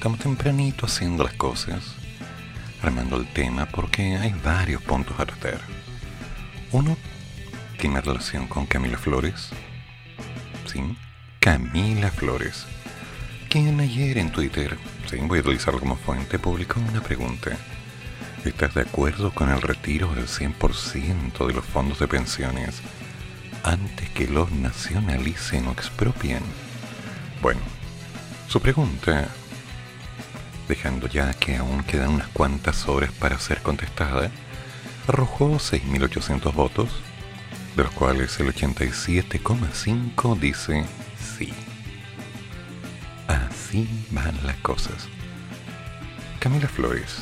Estamos tempranito haciendo las cosas armando el tema porque hay varios puntos a tratar. Uno tiene relación con Camila Flores. Sí, Camila Flores. Quien ayer en Twitter, sí, voy a utilizarlo como fuente, publicó una pregunta. ¿Estás de acuerdo con el retiro del 100% de los fondos de pensiones antes que los nacionalicen o expropien? Bueno, su pregunta dejando ya que aún quedan unas cuantas horas para ser contestada, arrojó 6.800 votos, de los cuales el 87,5 dice sí. Así van las cosas. Camila Flores.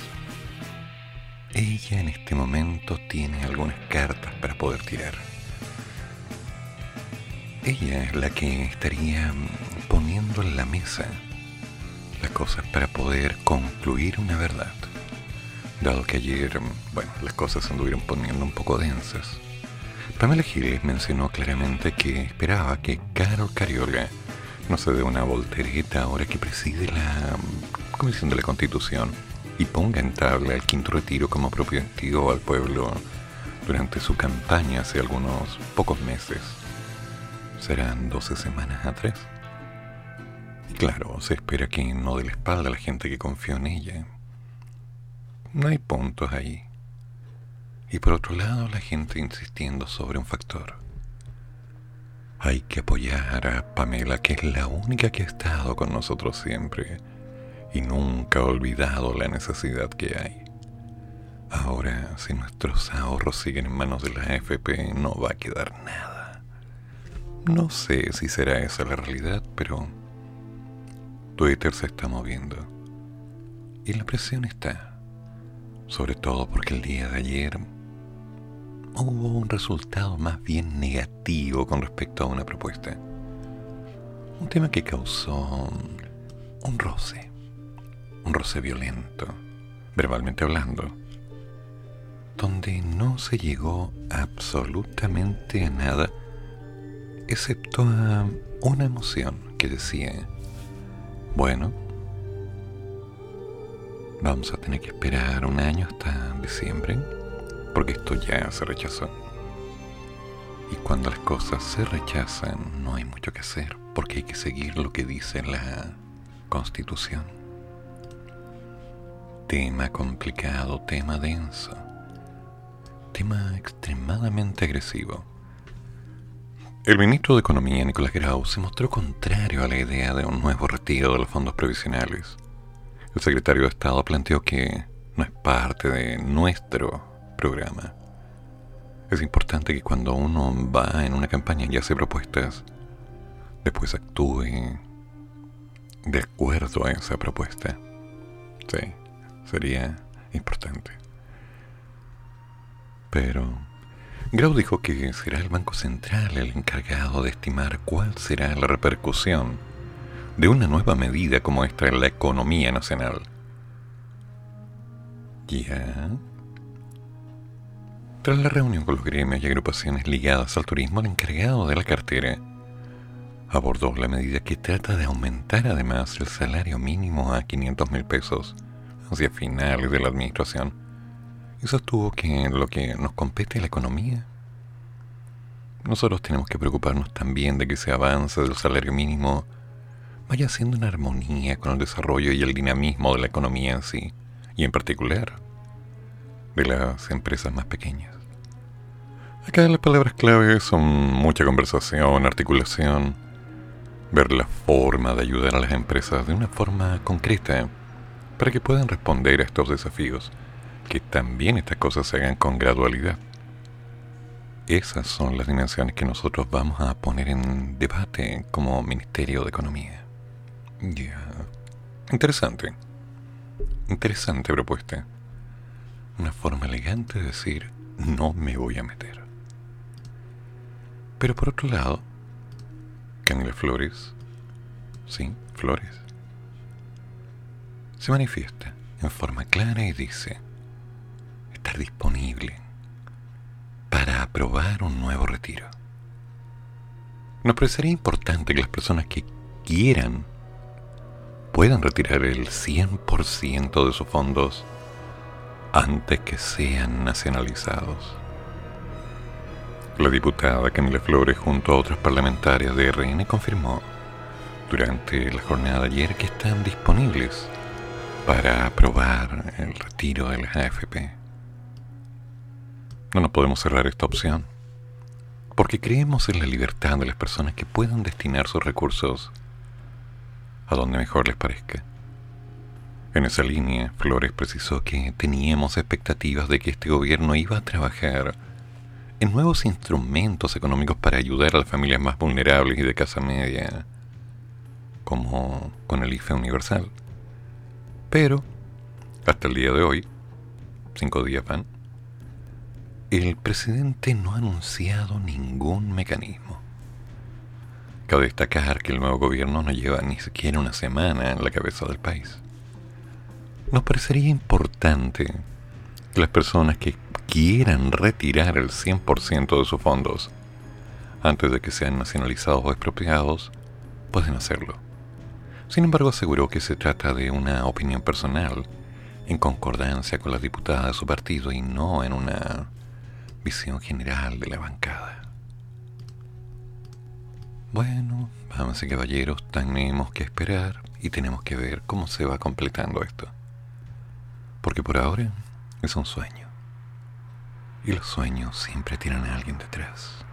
Ella en este momento tiene algunas cartas para poder tirar. Ella es la que estaría poniendo en la mesa las cosas para poder concluir una verdad. Dado que ayer, bueno, las cosas se anduvieron poniendo un poco densas. Pamela Giles mencionó claramente que esperaba que Carol Cariola no se dé una voltereta ahora que preside la Comisión de la Constitución y ponga en tabla el quinto retiro como propio al pueblo durante su campaña hace algunos pocos meses. Serán 12 semanas atrás. Claro, se espera que no dé la espalda a la gente que confió en ella. No hay puntos ahí. Y por otro lado, la gente insistiendo sobre un factor. Hay que apoyar a Pamela, que es la única que ha estado con nosotros siempre y nunca ha olvidado la necesidad que hay. Ahora, si nuestros ahorros siguen en manos de la AFP, no va a quedar nada. No sé si será esa la realidad, pero Twitter se está moviendo. Y la presión está. Sobre todo porque el día de ayer hubo un resultado más bien negativo con respecto a una propuesta. Un tema que causó un roce. Un roce violento, verbalmente hablando. Donde no se llegó absolutamente a nada, excepto a una emoción que decía, bueno, vamos a tener que esperar un año hasta diciembre, porque esto ya se rechazó. Y cuando las cosas se rechazan, no hay mucho que hacer, porque hay que seguir lo que dice la Constitución. Tema complicado, tema denso, tema extremadamente agresivo el ministro de Economía, Nicolás Grau, se mostró contrario a la idea de un nuevo retiro de los fondos previsionales. El secretario de Estado planteó que no es parte de nuestro programa. Es importante que cuando uno va en una campaña y hace propuestas, después actúe de acuerdo a esa propuesta. Sí, sería importante. Pero Grau dijo que será el Banco Central el encargado de estimar cuál será la repercusión de una nueva medida como esta en la economía nacional. Ya. Tras la reunión con los gremios y agrupaciones ligadas al turismo, el encargado de la cartera abordó la medida que trata de aumentar además el salario mínimo a 500 mil pesos hacia finales de la administración sostuvo que lo que nos compete la economía, nosotros tenemos que preocuparnos también de que ese avance del salario mínimo vaya siendo una armonía con el desarrollo y el dinamismo de la economía en sí, y en particular de las empresas más pequeñas. Acá las palabras clave son mucha conversación, articulación, ver la forma de ayudar a las empresas de una forma concreta para que puedan responder a estos desafíos que también estas cosas se hagan con gradualidad. Esas son las dimensiones que nosotros vamos a poner en debate como Ministerio de Economía. Ya. Interesante. Interesante propuesta. Una forma elegante de decir, no me voy a meter. Pero por otro lado, Camila Flores, sí, Flores, se manifiesta en forma clara y dice disponible para aprobar un nuevo retiro. Nos parecería importante que las personas que quieran puedan retirar el 100% de sus fondos antes que sean nacionalizados. La diputada Camila Flores junto a otras parlamentarias de RN confirmó durante la jornada de ayer que están disponibles para aprobar el retiro de las AFP. No nos podemos cerrar esta opción, porque creemos en la libertad de las personas que puedan destinar sus recursos a donde mejor les parezca. En esa línea, Flores precisó que teníamos expectativas de que este gobierno iba a trabajar en nuevos instrumentos económicos para ayudar a las familias más vulnerables y de casa media, como con el IFE universal. Pero, hasta el día de hoy, cinco días van, el presidente no ha anunciado ningún mecanismo. Cabe destacar que el nuevo gobierno no lleva ni siquiera una semana en la cabeza del país. Nos parecería importante que las personas que quieran retirar el 100% de sus fondos antes de que sean nacionalizados o expropiados, pueden hacerlo. Sin embargo, aseguró que se trata de una opinión personal, en concordancia con las diputadas de su partido y no en una visión general de la bancada. Bueno, vamos y caballeros, tenemos que esperar y tenemos que ver cómo se va completando esto. Porque por ahora es un sueño. Y los sueños siempre tienen a alguien detrás.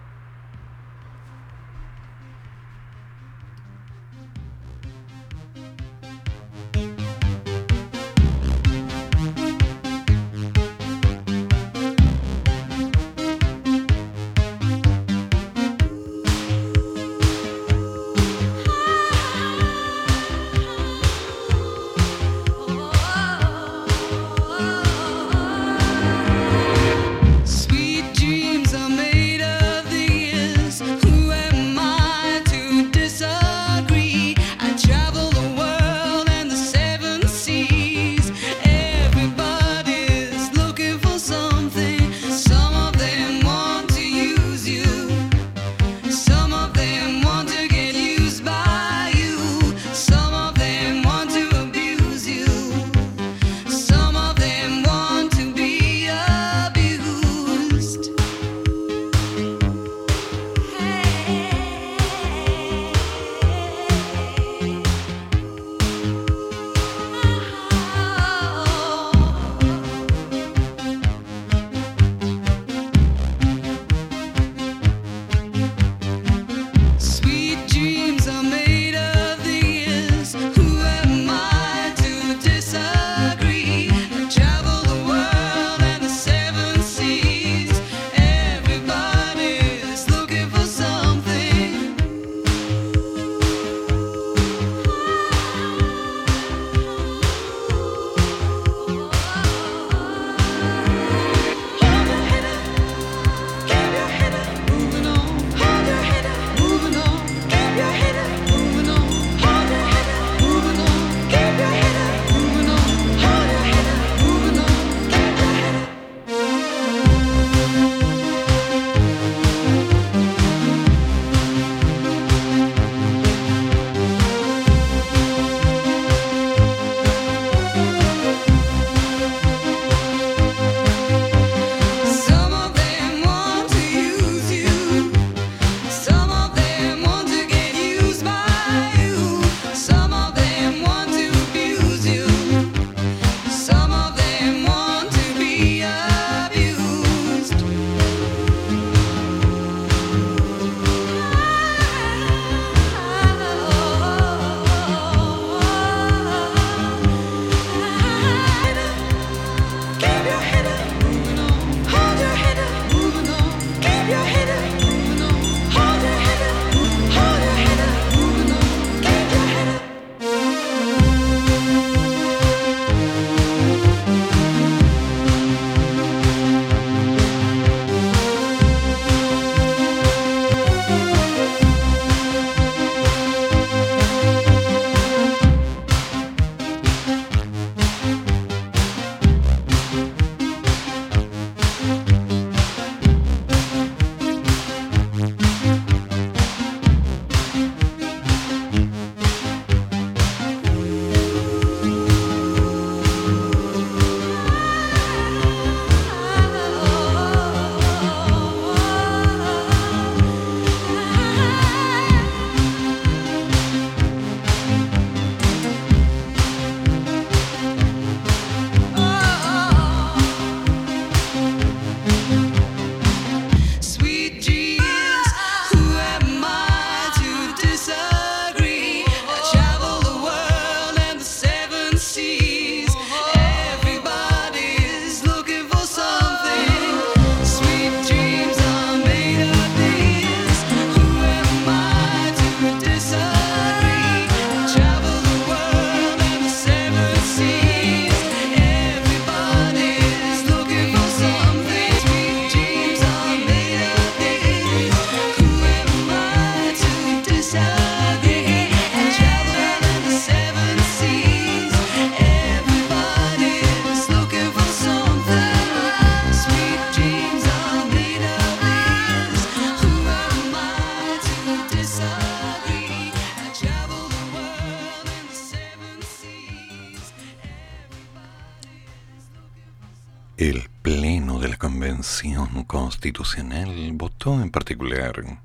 Constitucional votó en particular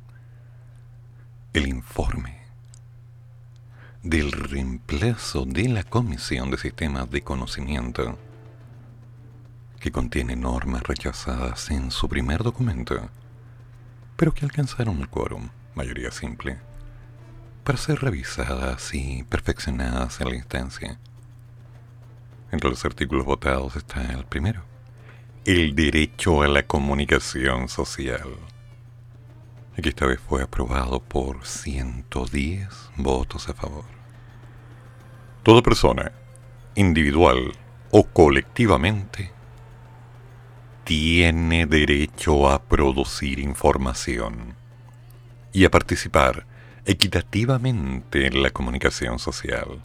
el informe del reemplazo de la Comisión de Sistemas de Conocimiento, que contiene normas rechazadas en su primer documento, pero que alcanzaron el quórum, mayoría simple, para ser revisadas y perfeccionadas en la instancia. Entre los artículos votados está el primero, el derecho a la comunicación social que esta vez fue aprobado por 110 votos a favor. Toda persona, individual o colectivamente, tiene derecho a producir información y a participar equitativamente en la comunicación social.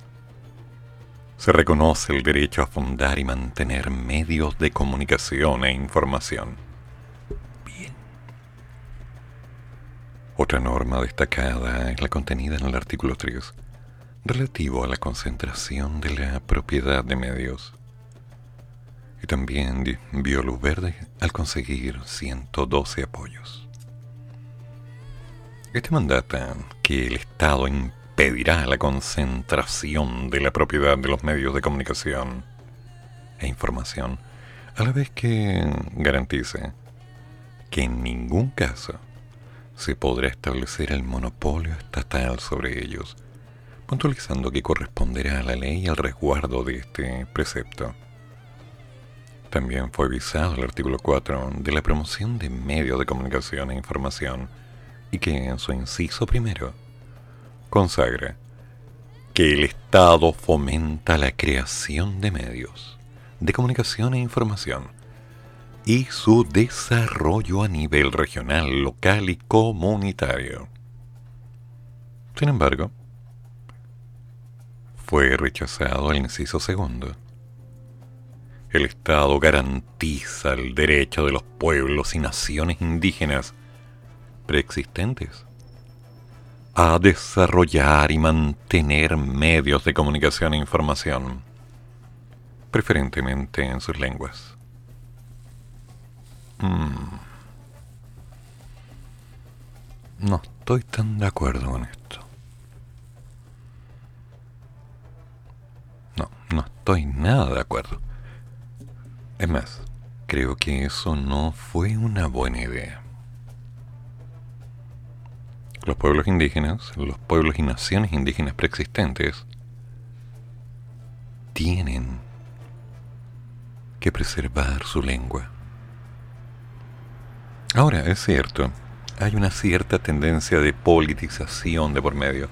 Se reconoce el derecho a fundar y mantener medios de comunicación e información Otra norma destacada es la contenida en el artículo 3, relativo a la concentración de la propiedad de medios. Y también vio luz verde al conseguir 112 apoyos. Este mandata que el Estado impedirá la concentración de la propiedad de los medios de comunicación e información, a la vez que garantice que en ningún caso se podrá establecer el monopolio estatal sobre ellos, puntualizando que corresponderá a la ley al resguardo de este precepto. También fue visado el artículo 4 de la promoción de medios de comunicación e información y que en su inciso primero consagra que el Estado fomenta la creación de medios de comunicación e información y su desarrollo a nivel regional, local y comunitario. Sin embargo, fue rechazado el inciso segundo. El Estado garantiza el derecho de los pueblos y naciones indígenas preexistentes a desarrollar y mantener medios de comunicación e información, preferentemente en sus lenguas. Mm. No estoy tan de acuerdo con esto. No, no estoy nada de acuerdo. Es más, creo que eso no fue una buena idea. Los pueblos indígenas, los pueblos y naciones indígenas preexistentes, tienen que preservar su lengua Ahora, es cierto, hay una cierta tendencia de politización de por medio.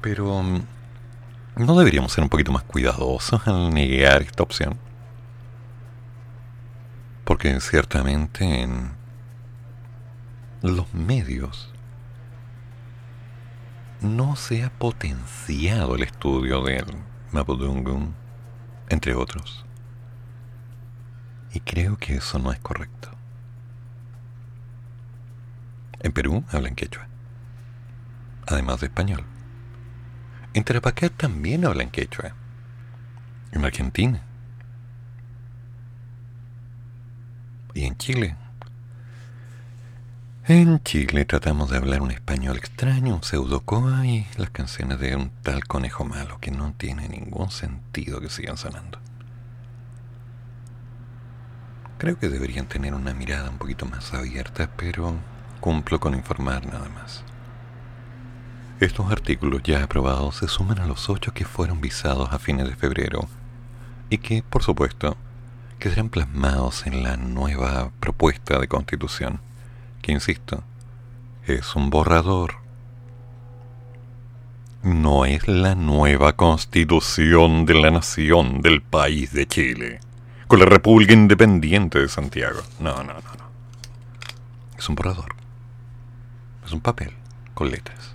Pero mm, ¿no deberíamos ser un poquito más cuidadosos al negar esta opción? Porque ciertamente en los medios no se ha potenciado el estudio del Mapudungun, entre otros. Y creo que eso no es correcto. En Perú hablan quechua, además de español. En Tarapacá también hablan quechua. En Argentina. Y en Chile. En Chile tratamos de hablar un español extraño, un pseudocoa y las canciones de un tal conejo malo que no tiene ningún sentido que sigan sonando. Creo que deberían tener una mirada un poquito más abierta, pero Cumplo con informar nada más. Estos artículos ya aprobados se suman a los ocho que fueron visados a fines de febrero y que, por supuesto, quedarán plasmados en la nueva propuesta de constitución, que, insisto, es un borrador. No es la nueva constitución de la nación del país de Chile, con la República Independiente de Santiago. No, no, no, no. Es un borrador. Es un papel con letras.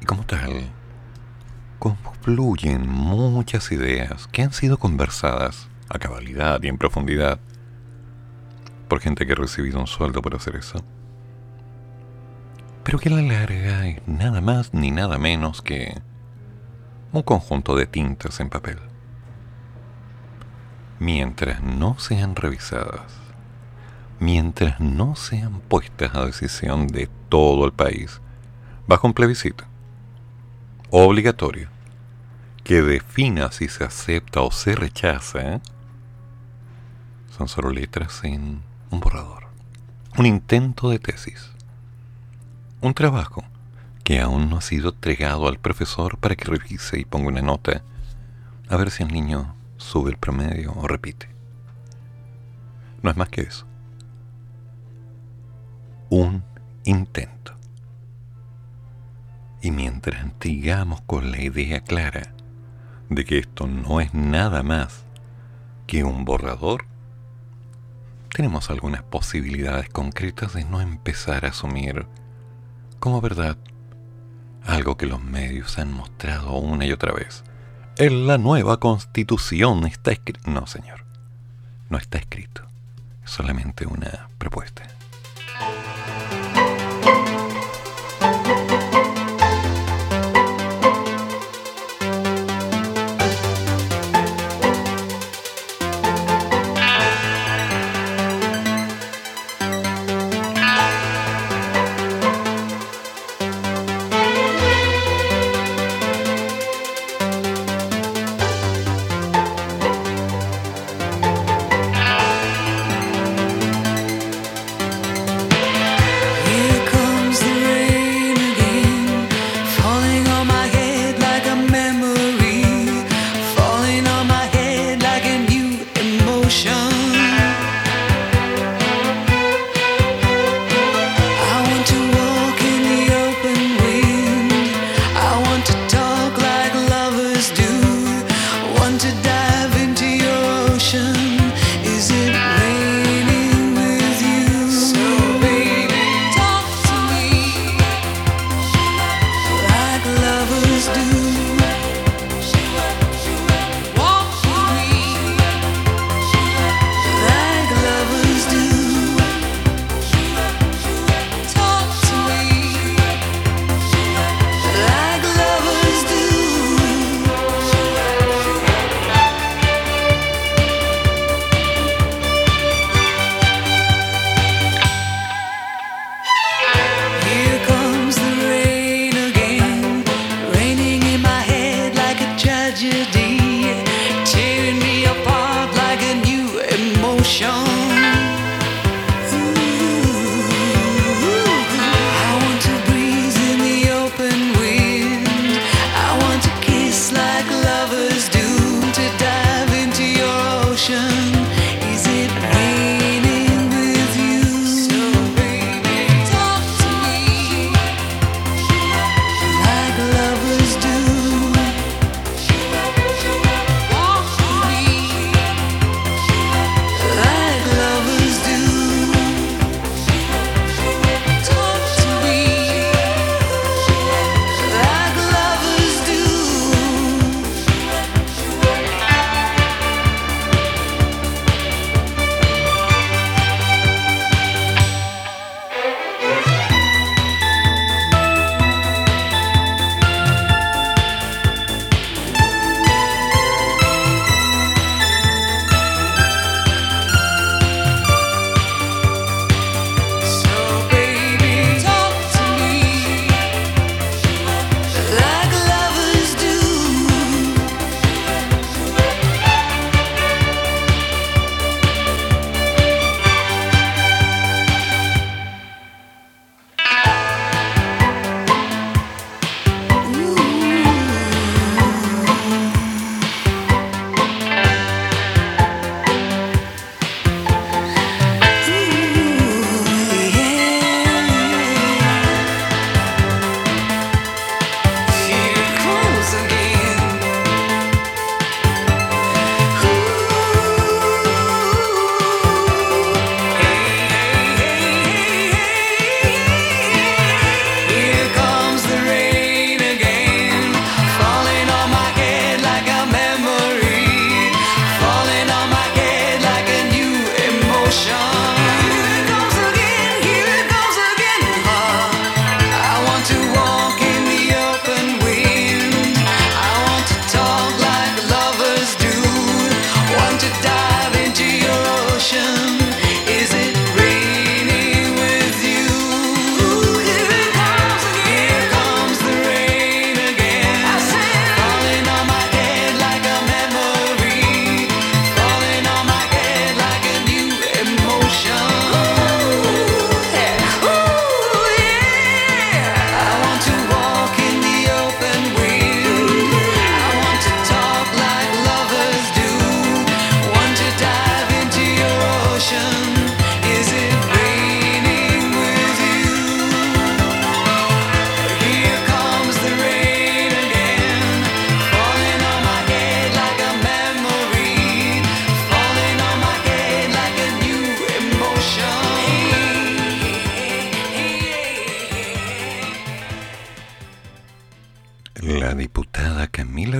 Y como tal, confluyen muchas ideas que han sido conversadas a cabalidad y en profundidad por gente que ha recibido un sueldo por hacer eso. Pero que la larga es nada más ni nada menos que un conjunto de tintas en papel. mientras no sean revisadas, mientras no sean puestas a decisión de todo el país, bajo un plebiscito obligatorio que defina si se acepta o se rechaza, son solo letras en un borrador, un intento de tesis, un trabajo que aún no ha sido entregado al profesor para que revise y ponga una nota a ver si el niño sube el promedio o repite. No es más que eso. Un intento. Y mientras sigamos con la idea clara de que esto no es nada más que un borrador, tenemos algunas posibilidades concretas de no empezar a asumir como verdad algo que los medios han mostrado una y otra vez en la nueva constitución está escrito. No, señor. No está escrito. Es solamente una propuesta.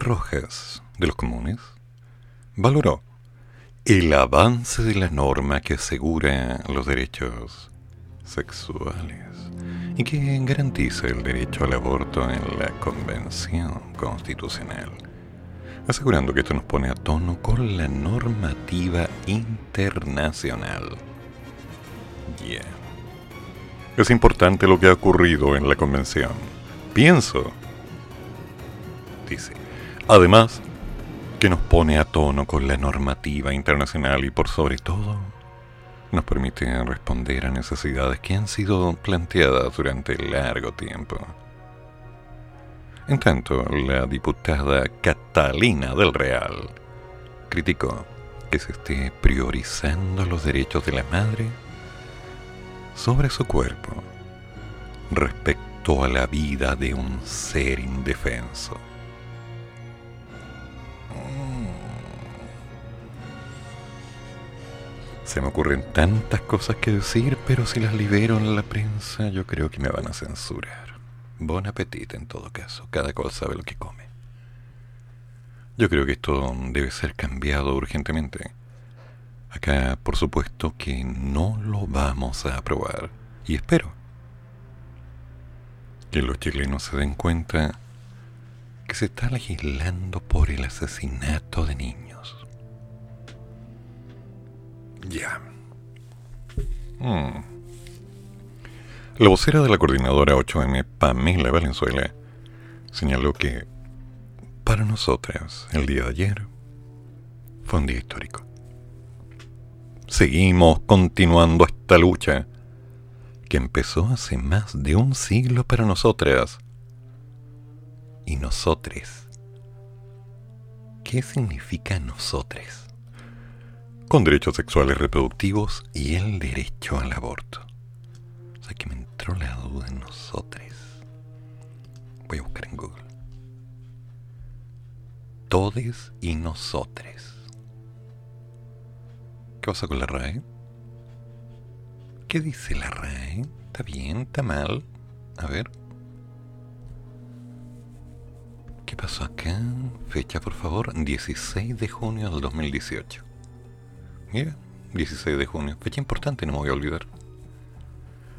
Rojas, de los comunes, valoró el avance de la norma que asegura los derechos sexuales y que garantiza el derecho al aborto en la Convención Constitucional, asegurando que esto nos pone a tono con la normativa internacional. Yeah. Es importante lo que ha ocurrido en la Convención. Pienso, dice, además, que nos pone a tono con la normativa internacional y por sobre todo nos permite responder a necesidades que han sido planteadas durante largo tiempo. En tanto, la diputada Catalina del Real criticó que se esté priorizando los derechos de la madre sobre su cuerpo respecto a la vida de un ser indefenso. Se me ocurren tantas cosas que decir, pero si las libero en la prensa, yo creo que me van a censurar. Buen apetito en todo caso, cada cual sabe lo que come. Yo creo que esto debe ser cambiado urgentemente. Acá, por supuesto, que no lo vamos a aprobar. Y espero que los chilenos se den cuenta que se está legislando por el asesinato de niños. Ya. Hmm. La vocera de la coordinadora 8M, Pamela Valenzuela, señaló que para nosotras el día de ayer fue un día histórico. Seguimos continuando esta lucha que empezó hace más de un siglo para nosotras y nosotres. ¿Qué significa nosotres? Con derechos sexuales reproductivos y el derecho al aborto. O sea que me entró la duda en nosotros. Voy a buscar en Google. Todes y nosotres. ¿Qué pasa con la RAE? ¿Qué dice la RAE? ¿Está bien? ¿Está mal? A ver. ¿Qué pasó acá? Fecha, por favor. 16 de junio del 2018. Mira, 16 de junio, fecha importante, no me voy a olvidar.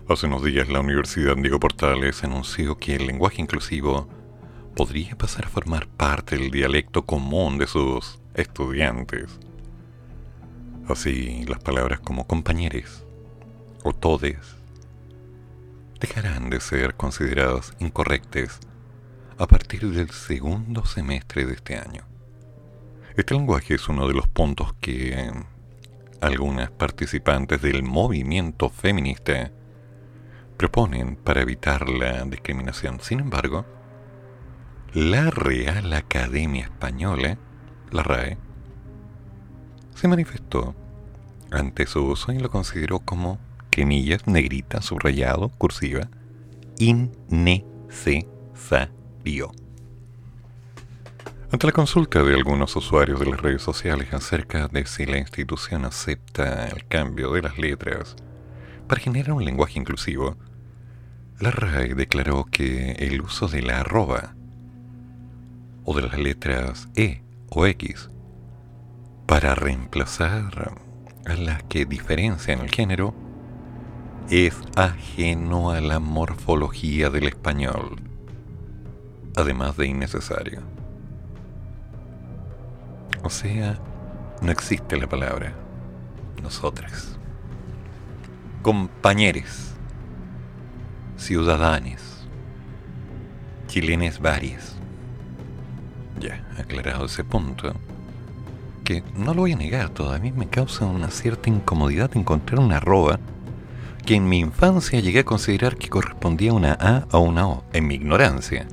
Hace unos días la Universidad Diego Portales anunció que el lenguaje inclusivo podría pasar a formar parte del dialecto común de sus estudiantes. Así, las palabras como compañeros o todes dejarán de ser consideradas incorrectas a partir del segundo semestre de este año. Este lenguaje es uno de los puntos que algunas participantes del movimiento feminista proponen para evitar la discriminación. Sin embargo, la Real Academia Española, la RAE, se manifestó ante su uso y lo consideró como quemillas, negrita, subrayado, cursiva, innecesario. Ante la consulta de algunos usuarios de las redes sociales acerca de si la institución acepta el cambio de las letras para generar un lenguaje inclusivo, la RAE declaró que el uso de la arroba o de las letras E o X para reemplazar a las que diferencian el género es ajeno a la morfología del español, además de innecesario. O sea, no existe la palabra nosotras. Compañeros, ciudadanos, chilenes varios. Ya, aclarado ese punto, que no lo voy a negar, todavía me causa una cierta incomodidad encontrar una arroba que en mi infancia llegué a considerar que correspondía a una A o una O, en mi ignorancia.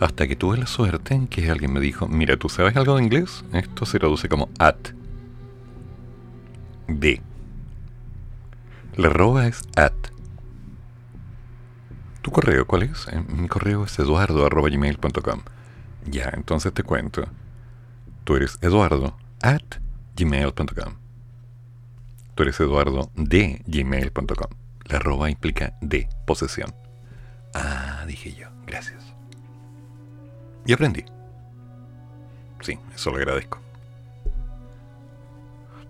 Hasta que tuve la suerte en que alguien me dijo, mira, ¿tú sabes algo de inglés? Esto se traduce como at. D. La arroba es at. ¿Tu correo cuál es? Eh, mi correo es eduardo.gmail.com Ya, entonces te cuento. Tú eres eduardo at gmail.com. Tú eres eduardo de gmail.com. La arroba implica de, posesión. Ah, dije yo. Gracias. Y aprendí. Sí, eso lo agradezco.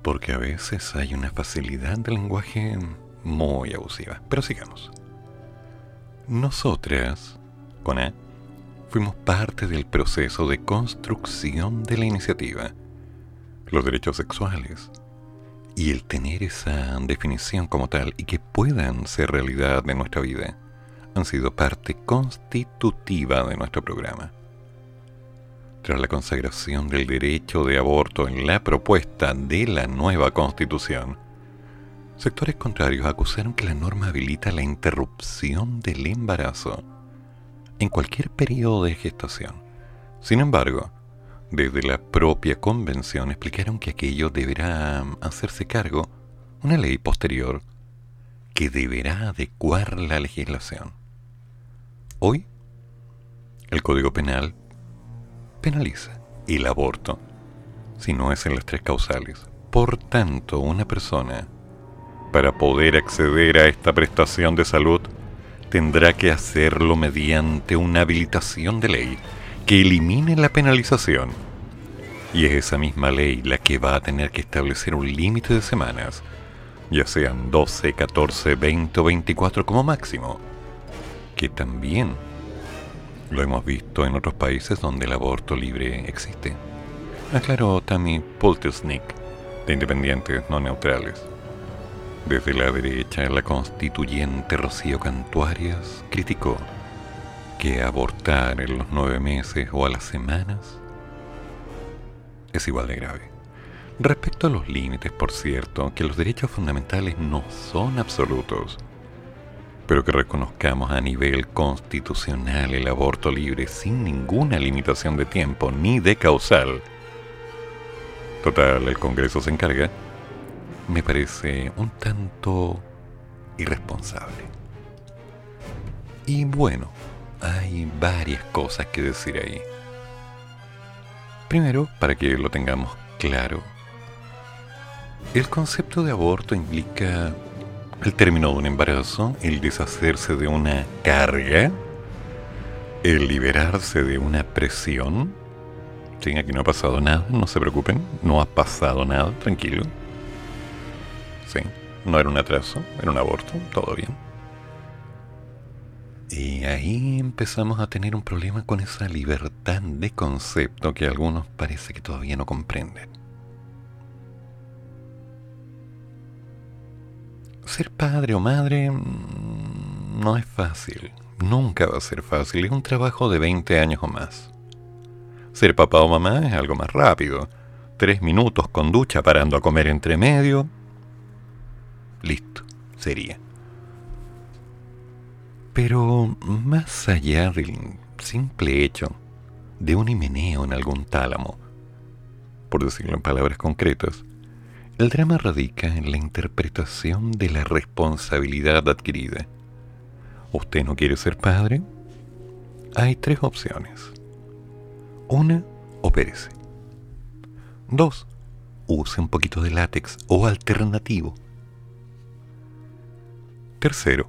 Porque a veces hay una facilidad del lenguaje muy abusiva. Pero sigamos. Nosotras, con A, fuimos parte del proceso de construcción de la iniciativa. Los derechos sexuales. Y el tener esa definición como tal y que puedan ser realidad de nuestra vida han sido parte constitutiva de nuestro programa. Tras la consagración del derecho de aborto en la propuesta de la nueva constitución, sectores contrarios acusaron que la norma habilita la interrupción del embarazo en cualquier periodo de gestación. Sin embargo, desde la propia convención explicaron que aquello deberá hacerse cargo una ley posterior que deberá adecuar la legislación. Hoy, el Código Penal penaliza el aborto si no es en las tres causales. Por tanto, una persona, para poder acceder a esta prestación de salud, tendrá que hacerlo mediante una habilitación de ley que elimine la penalización. Y es esa misma ley la que va a tener que establecer un límite de semanas, ya sean 12, 14, 20 o 24 como máximo, que también lo hemos visto en otros países donde el aborto libre existe. Aclaró Tammy Poltersnick, de Independientes No Neutrales. Desde la derecha, la constituyente Rocío Cantuarias criticó que abortar en los nueve meses o a las semanas es igual de grave. Respecto a los límites, por cierto, que los derechos fundamentales no son absolutos pero que reconozcamos a nivel constitucional el aborto libre sin ninguna limitación de tiempo ni de causal. Total, el Congreso se encarga. Me parece un tanto irresponsable. Y bueno, hay varias cosas que decir ahí. Primero, para que lo tengamos claro, el concepto de aborto implica el término de un embarazo, el deshacerse de una carga, el liberarse de una presión. Sí, aquí no ha pasado nada, no se preocupen, no ha pasado nada, tranquilo. Sí, no era un atraso, era un aborto, todo bien. Y ahí empezamos a tener un problema con esa libertad de concepto que algunos parece que todavía no comprenden. Ser padre o madre mm, no es fácil. Nunca va a ser fácil. Es un trabajo de 20 años o más. Ser papá o mamá es algo más rápido. Tres minutos con ducha parando a comer entre medio. Listo, sería. Pero más allá del simple hecho de un himeneo en algún tálamo, por decirlo en palabras concretas, el drama radica en la interpretación de la responsabilidad adquirida. ¿Usted no quiere ser padre? Hay tres opciones. Una, opérese. Dos, use un poquito de látex o alternativo. Tercero,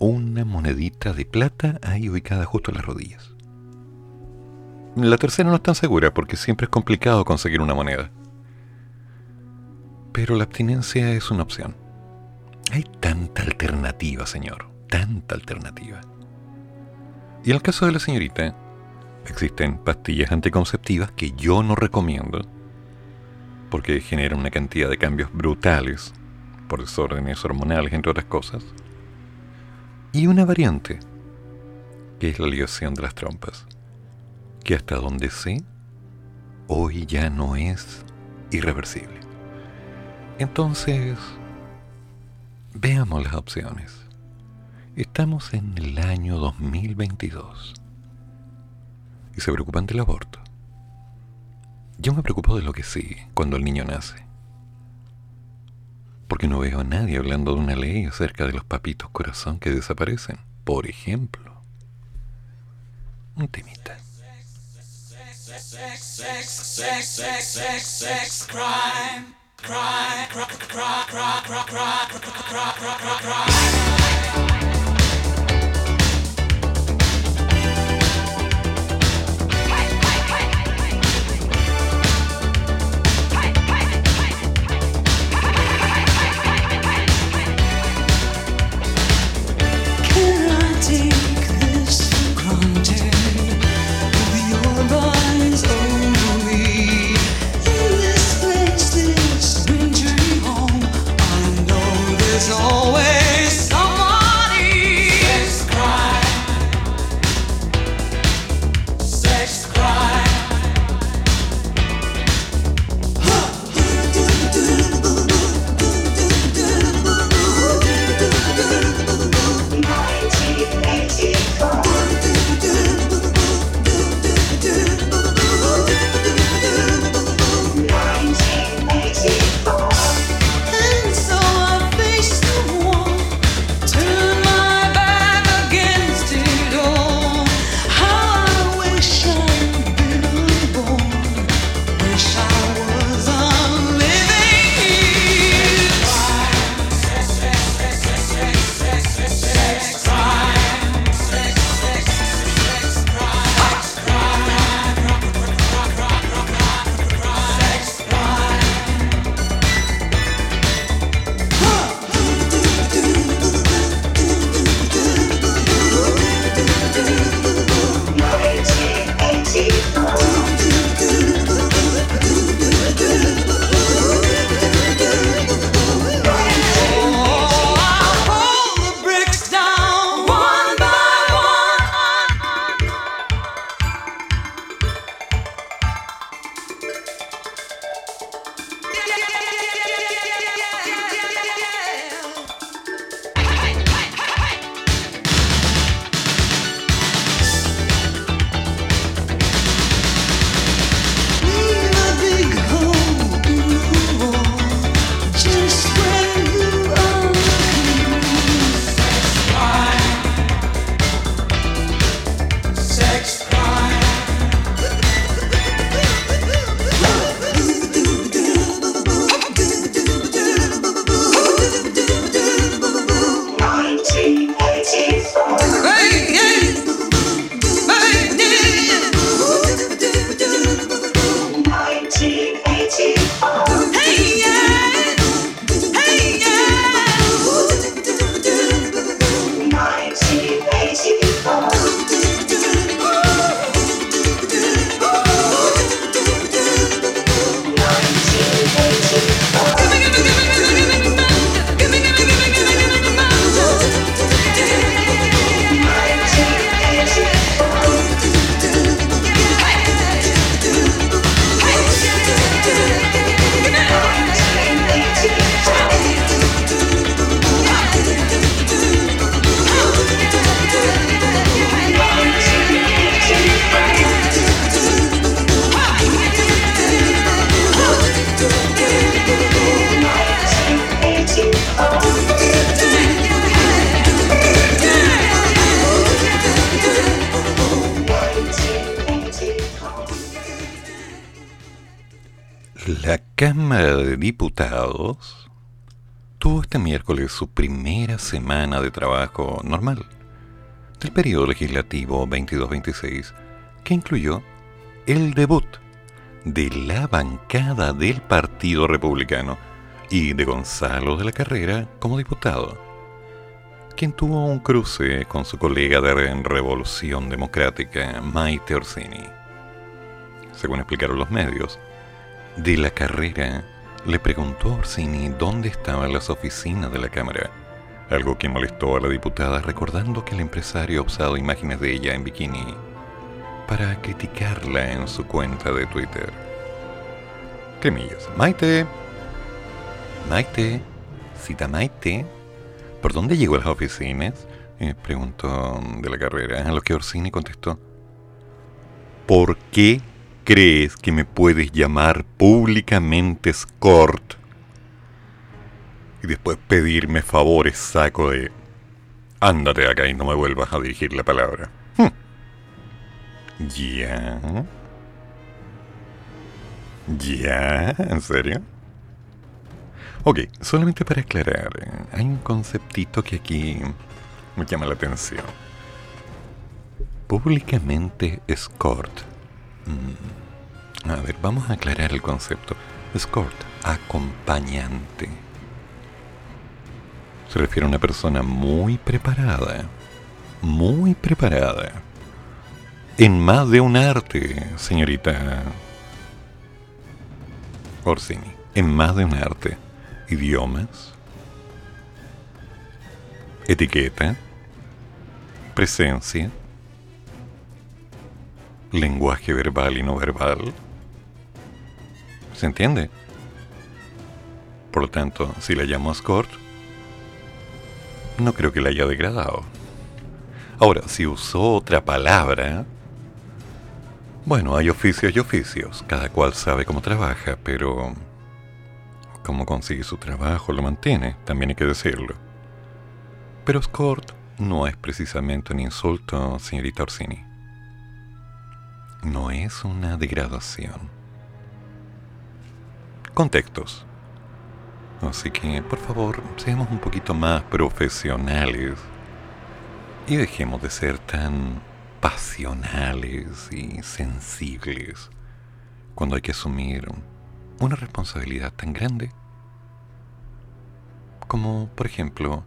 una monedita de plata ahí ubicada justo en las rodillas. La tercera no es tan segura porque siempre es complicado conseguir una moneda. Pero la abstinencia es una opción. Hay tanta alternativa, señor, tanta alternativa. Y en el caso de la señorita, existen pastillas anticonceptivas que yo no recomiendo porque generan una cantidad de cambios brutales por desórdenes hormonales, entre otras cosas. Y una variante, que es la ligación de las trompas, que hasta donde sé, hoy ya no es irreversible. Entonces, veamos las opciones. Estamos en el año 2022 y se preocupan del aborto. Yo me preocupo de lo que sigue cuando el niño nace. Porque no veo a nadie hablando de una ley acerca de los papitos corazón que desaparecen, por ejemplo. Un temita. cry. Can I semana de trabajo normal del periodo legislativo 22-26, que incluyó el debut de la bancada del Partido Republicano y de Gonzalo de la Carrera como diputado, quien tuvo un cruce con su colega de Revolución Democrática, Maite Orsini. Según explicaron los medios, de la Carrera le preguntó a Orsini dónde estaban las oficinas de la Cámara, algo que molestó a la diputada recordando que el empresario ha usado imágenes de ella en bikini para criticarla en su cuenta de Twitter. Cremillas. Maite. Maite. Cita Maite. ¿Por dónde llegó a las oficinas? Eh, preguntó de la carrera, a lo que Orsini contestó. ¿Por qué crees que me puedes llamar públicamente Scort? Y después pedirme favores, saco de... Ándate acá y no me vuelvas a dirigir la palabra. Hm. ¿Ya? ¿Ya? ¿En serio? Ok, solamente para aclarar, hay un conceptito que aquí me llama la atención. Públicamente escort Mm. A ver, vamos a aclarar el concepto. Escort, acompañante. Se refiere a una persona muy preparada, muy preparada. En más de un arte, señorita Orsini. En más de un arte. Idiomas. Etiqueta. Presencia lenguaje verbal y no verbal. ¿Se entiende? Por lo tanto, si la llamo Scott, no creo que la haya degradado. Ahora, si usó otra palabra, bueno, hay oficios y oficios, cada cual sabe cómo trabaja, pero cómo consigue su trabajo lo mantiene, también hay que decirlo. Pero Scott no es precisamente un insulto, señorita Orsini no es una degradación. Contextos. Así que, por favor, seamos un poquito más profesionales y dejemos de ser tan pasionales y sensibles cuando hay que asumir una responsabilidad tan grande como, por ejemplo,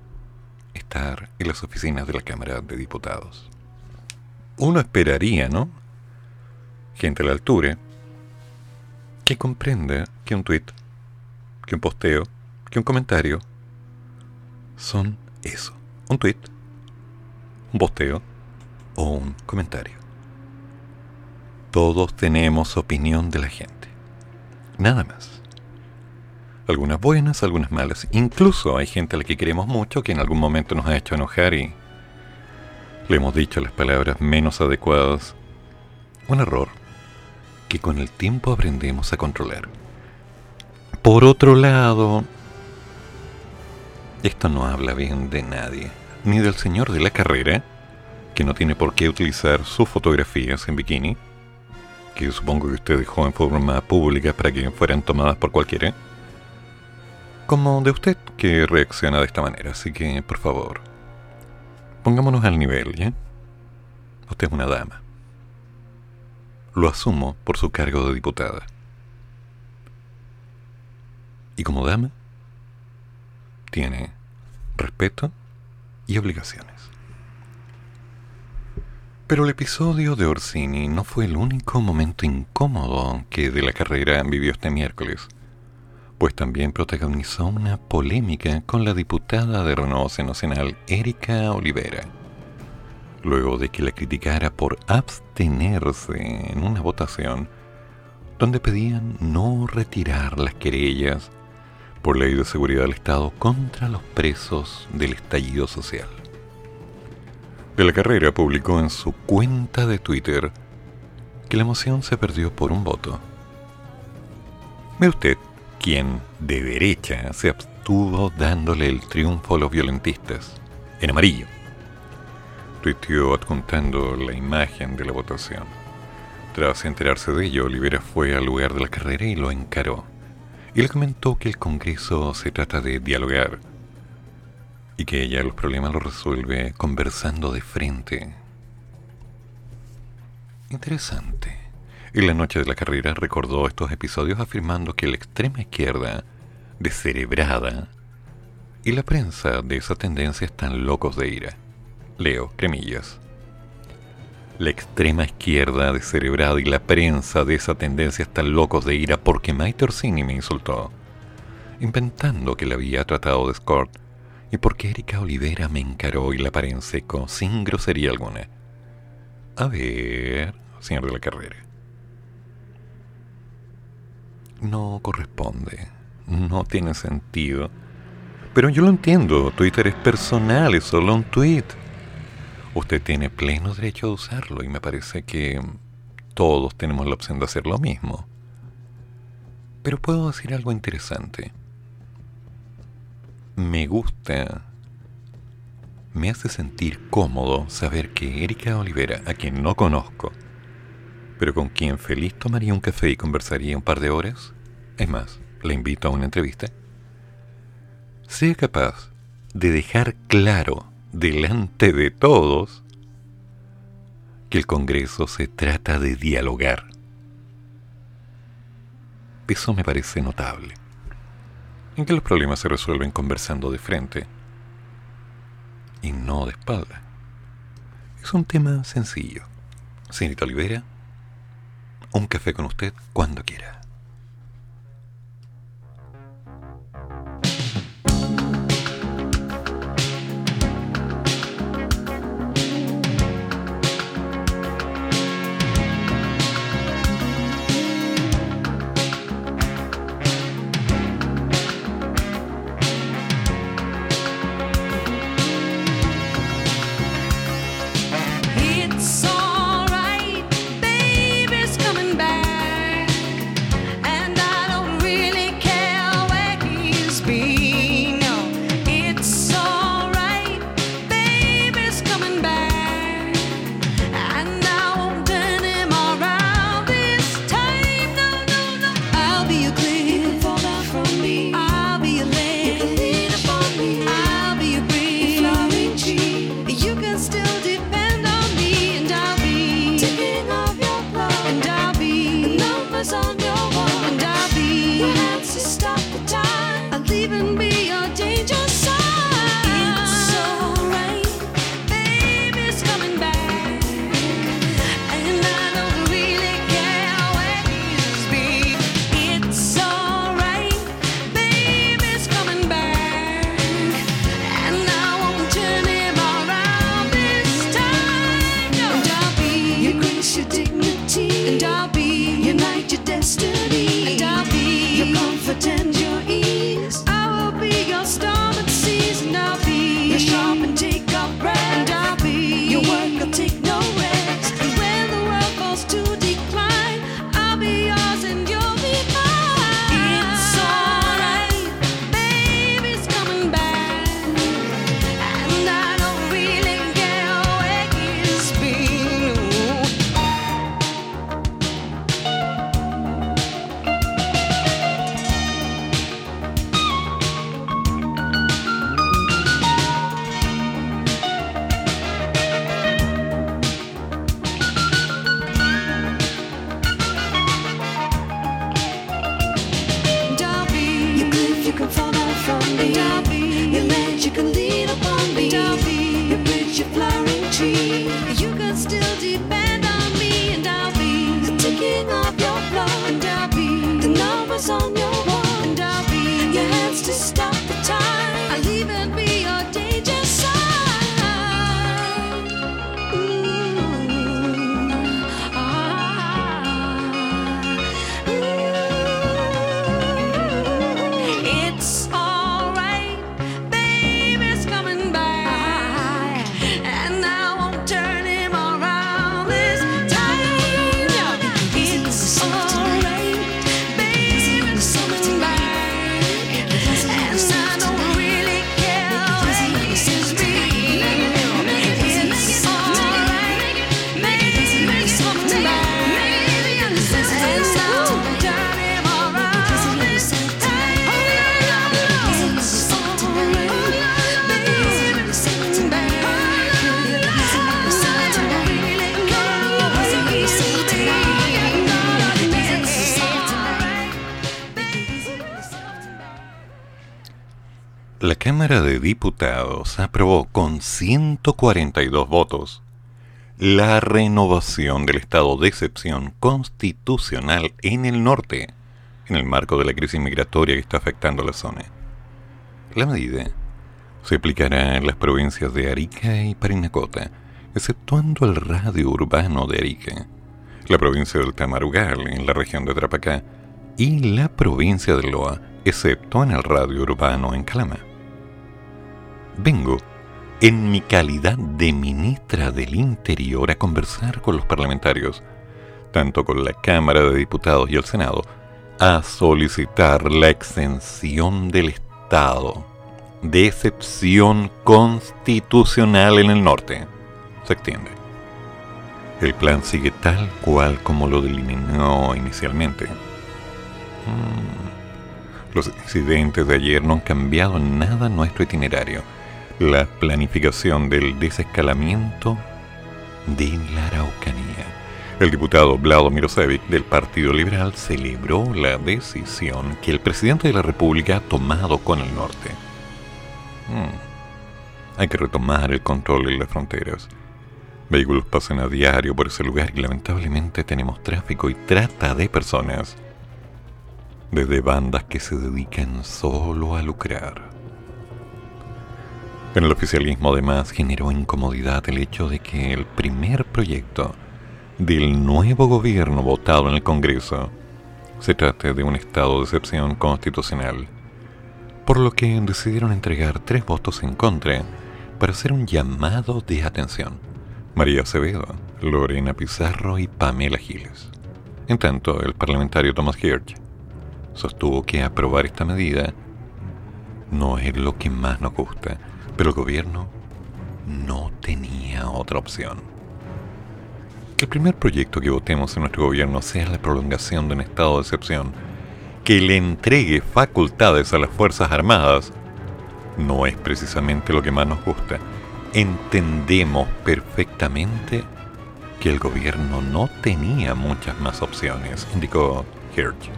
estar en las oficinas de la Cámara de Diputados. Uno esperaría, ¿no? gente a la altura, que comprenda que un tweet, que un posteo, que un comentario son eso, un tweet, un posteo o un comentario. Todos tenemos opinión de la gente, nada más. Algunas buenas, algunas malas. Incluso hay gente a la que queremos mucho que en algún momento nos ha hecho enojar y le hemos dicho las palabras menos adecuadas. Un error, que con el tiempo aprendemos a controlar. Por otro lado, esto no habla bien de nadie, ni del señor de la carrera, que no tiene por qué utilizar sus fotografías en bikini, que supongo que usted dejó en forma pública para que fueran tomadas por cualquiera, como de usted que reacciona de esta manera. Así que, por favor, pongámonos al nivel, ¿ya? Usted es una dama lo asumo por su cargo de diputada. Y como dama, tiene respeto y obligaciones. Pero el episodio de Orsini no fue el único momento incómodo que de la carrera vivió este miércoles, pues también protagonizó una polémica con la diputada de Renovación Nacional, Erika Olivera luego de que la criticara por abstenerse en una votación donde pedían no retirar las querellas por ley de seguridad del Estado contra los presos del estallido social. De la carrera publicó en su cuenta de Twitter que la moción se perdió por un voto. Ve usted quien de derecha se abstuvo dándole el triunfo a los violentistas, en amarillo tuiteó adjuntando la imagen de la votación. Tras enterarse de ello, Olivera fue al lugar de la carrera y lo encaró, y le comentó que el Congreso se trata de dialogar y que ella los problemas los resuelve conversando de frente. Interesante. En la noche de la carrera recordó estos episodios afirmando que la extrema izquierda, descerebrada, y la prensa de esa tendencia están locos de ira. Leo, cremillas. La extrema izquierda descerebrada y la prensa de esa tendencia están locos de ira porque Maite Orsini me insultó, inventando que la había tratado de escort y porque Erika Olivera me encaró y la paré en sin grosería alguna. A ver, señor de la carrera. No corresponde, no tiene sentido. Pero yo lo entiendo, Twitter es personal, es solo un tweet usted tiene pleno derecho a usarlo y me parece que todos tenemos la opción de hacer lo mismo. Pero puedo decir algo interesante. Me gusta, me hace sentir cómodo saber que Erika Olivera, a quien no conozco, pero con quien feliz tomaría un café y conversaría un par de horas, es más, le invito a una entrevista, sea capaz de dejar claro delante de todos que el Congreso se trata de dialogar. Eso me parece notable. En que los problemas se resuelven conversando de frente y no de espalda. Es un tema sencillo. Señorita Olivera, un café con usted cuando quiera. Diputados aprobó con 142 votos la renovación del estado de excepción constitucional en el norte, en el marco de la crisis migratoria que está afectando la zona. La medida se aplicará en las provincias de Arica y Parinacota, exceptuando el radio urbano de Arica, la provincia del Tamarugal en la región de Trapacá y la provincia de Loa, excepto en el radio urbano en Calama. Vengo, en mi calidad de ministra del Interior, a conversar con los parlamentarios, tanto con la Cámara de Diputados y el Senado, a solicitar la exención del Estado de excepción constitucional en el norte. Se extiende. El plan sigue tal cual como lo delineó inicialmente. Mm. Los incidentes de ayer no han cambiado nada nuestro itinerario. La planificación del desescalamiento de la Araucanía. El diputado Vlado Mirosevic del Partido Liberal celebró la decisión que el presidente de la República ha tomado con el norte. Mm. Hay que retomar el control en las fronteras. Vehículos pasan a diario por ese lugar y lamentablemente tenemos tráfico y trata de personas. Desde bandas que se dedican solo a lucrar. En el oficialismo además generó incomodidad el hecho de que el primer proyecto del nuevo gobierno votado en el Congreso se trate de un estado de excepción constitucional, por lo que decidieron entregar tres votos en contra para hacer un llamado de atención. María Acevedo, Lorena Pizarro y Pamela Giles. En tanto, el parlamentario Thomas Hirsch sostuvo que aprobar esta medida no es lo que más nos gusta, pero el gobierno no tenía otra opción. Que el primer proyecto que votemos en nuestro gobierno sea la prolongación de un estado de excepción que le entregue facultades a las Fuerzas Armadas no es precisamente lo que más nos gusta entendemos perfectamente que el gobierno no tenía muchas más opciones, indicó Hirsch.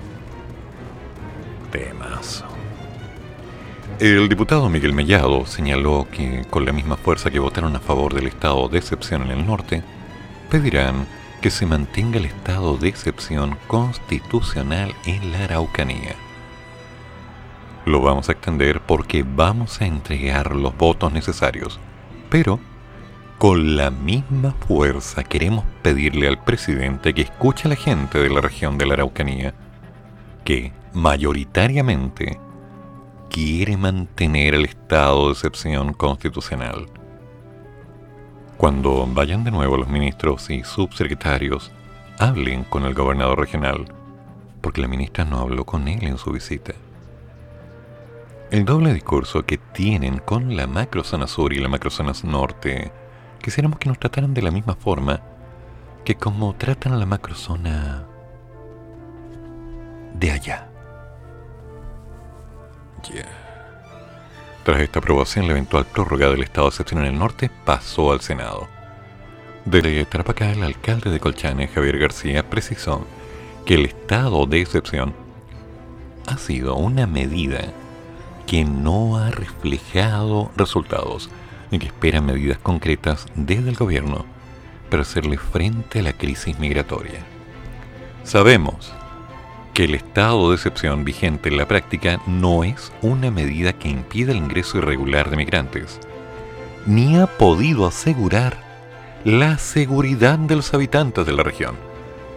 Temazo. El diputado Miguel Mellado señaló que, con la misma fuerza que votaron a favor del estado de excepción en el norte, pedirán que se mantenga el estado de excepción constitucional en la Araucanía. Lo vamos a extender porque vamos a entregar los votos necesarios pero con la misma fuerza queremos pedirle al presidente que escuche a la gente de la región de la Araucanía, que mayoritariamente quiere mantener el estado de excepción constitucional. Cuando vayan de nuevo los ministros y subsecretarios, hablen con el gobernador regional, porque la ministra no habló con él en su visita. El doble discurso que tienen con la macrozona sur y la macrozona norte, quisiéramos que nos trataran de la misma forma que como tratan a la macrozona de allá. Tras esta aprobación, la eventual prórroga del estado de excepción en el norte pasó al Senado. Desde Tarapacá, el alcalde de Colchane, Javier García, precisó que el estado de excepción ha sido una medida que no ha reflejado resultados y que espera medidas concretas desde el gobierno para hacerle frente a la crisis migratoria. Sabemos que el estado de excepción vigente en la práctica no es una medida que impida el ingreso irregular de migrantes, ni ha podido asegurar la seguridad de los habitantes de la región.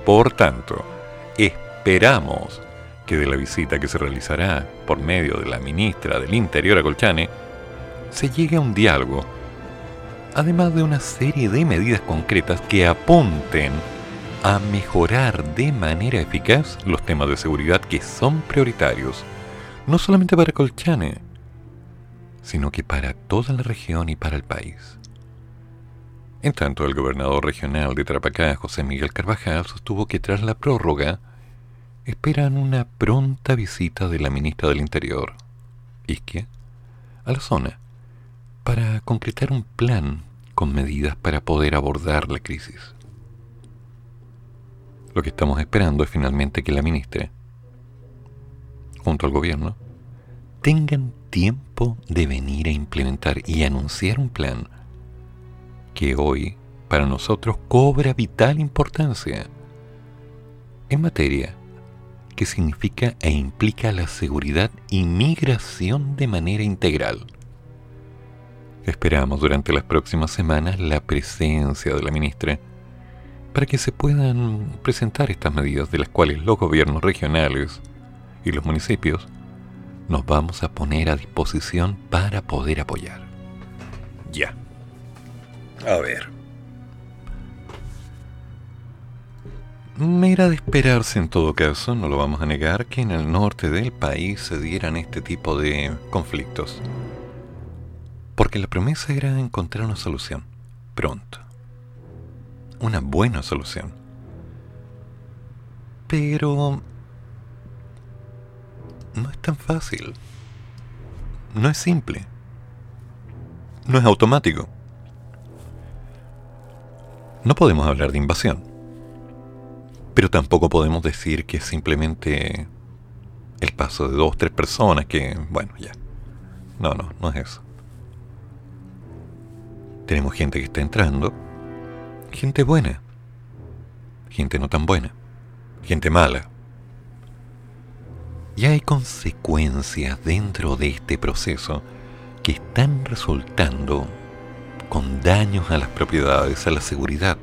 Por tanto, esperamos que de la visita que se realizará por medio de la ministra del Interior a Colchane, se llegue a un diálogo, además de una serie de medidas concretas que apunten a mejorar de manera eficaz los temas de seguridad que son prioritarios, no solamente para Colchane, sino que para toda la región y para el país. En tanto, el gobernador regional de Trapacá, José Miguel Carvajal, sostuvo que tras la prórroga esperan una pronta visita de la ministra del Interior, Isquia, a la zona, para concretar un plan con medidas para poder abordar la crisis. Lo que estamos esperando es finalmente que la ministra, junto al gobierno, tengan tiempo de venir a implementar y anunciar un plan que hoy para nosotros cobra vital importancia en materia que significa e implica la seguridad y migración de manera integral. Esperamos durante las próximas semanas la presencia de la ministra para que se puedan presentar estas medidas de las cuales los gobiernos regionales y los municipios nos vamos a poner a disposición para poder apoyar. Ya. A ver. Era de esperarse en todo caso, no lo vamos a negar, que en el norte del país se dieran este tipo de conflictos. Porque la promesa era encontrar una solución, pronto. Una buena solución. Pero... No es tan fácil. No es simple. No es automático. No podemos hablar de invasión pero tampoco podemos decir que es simplemente el paso de dos, tres personas que, bueno, ya. No, no, no es eso. Tenemos gente que está entrando, gente buena, gente no tan buena, gente mala. Y hay consecuencias dentro de este proceso que están resultando con daños a las propiedades, a la seguridad,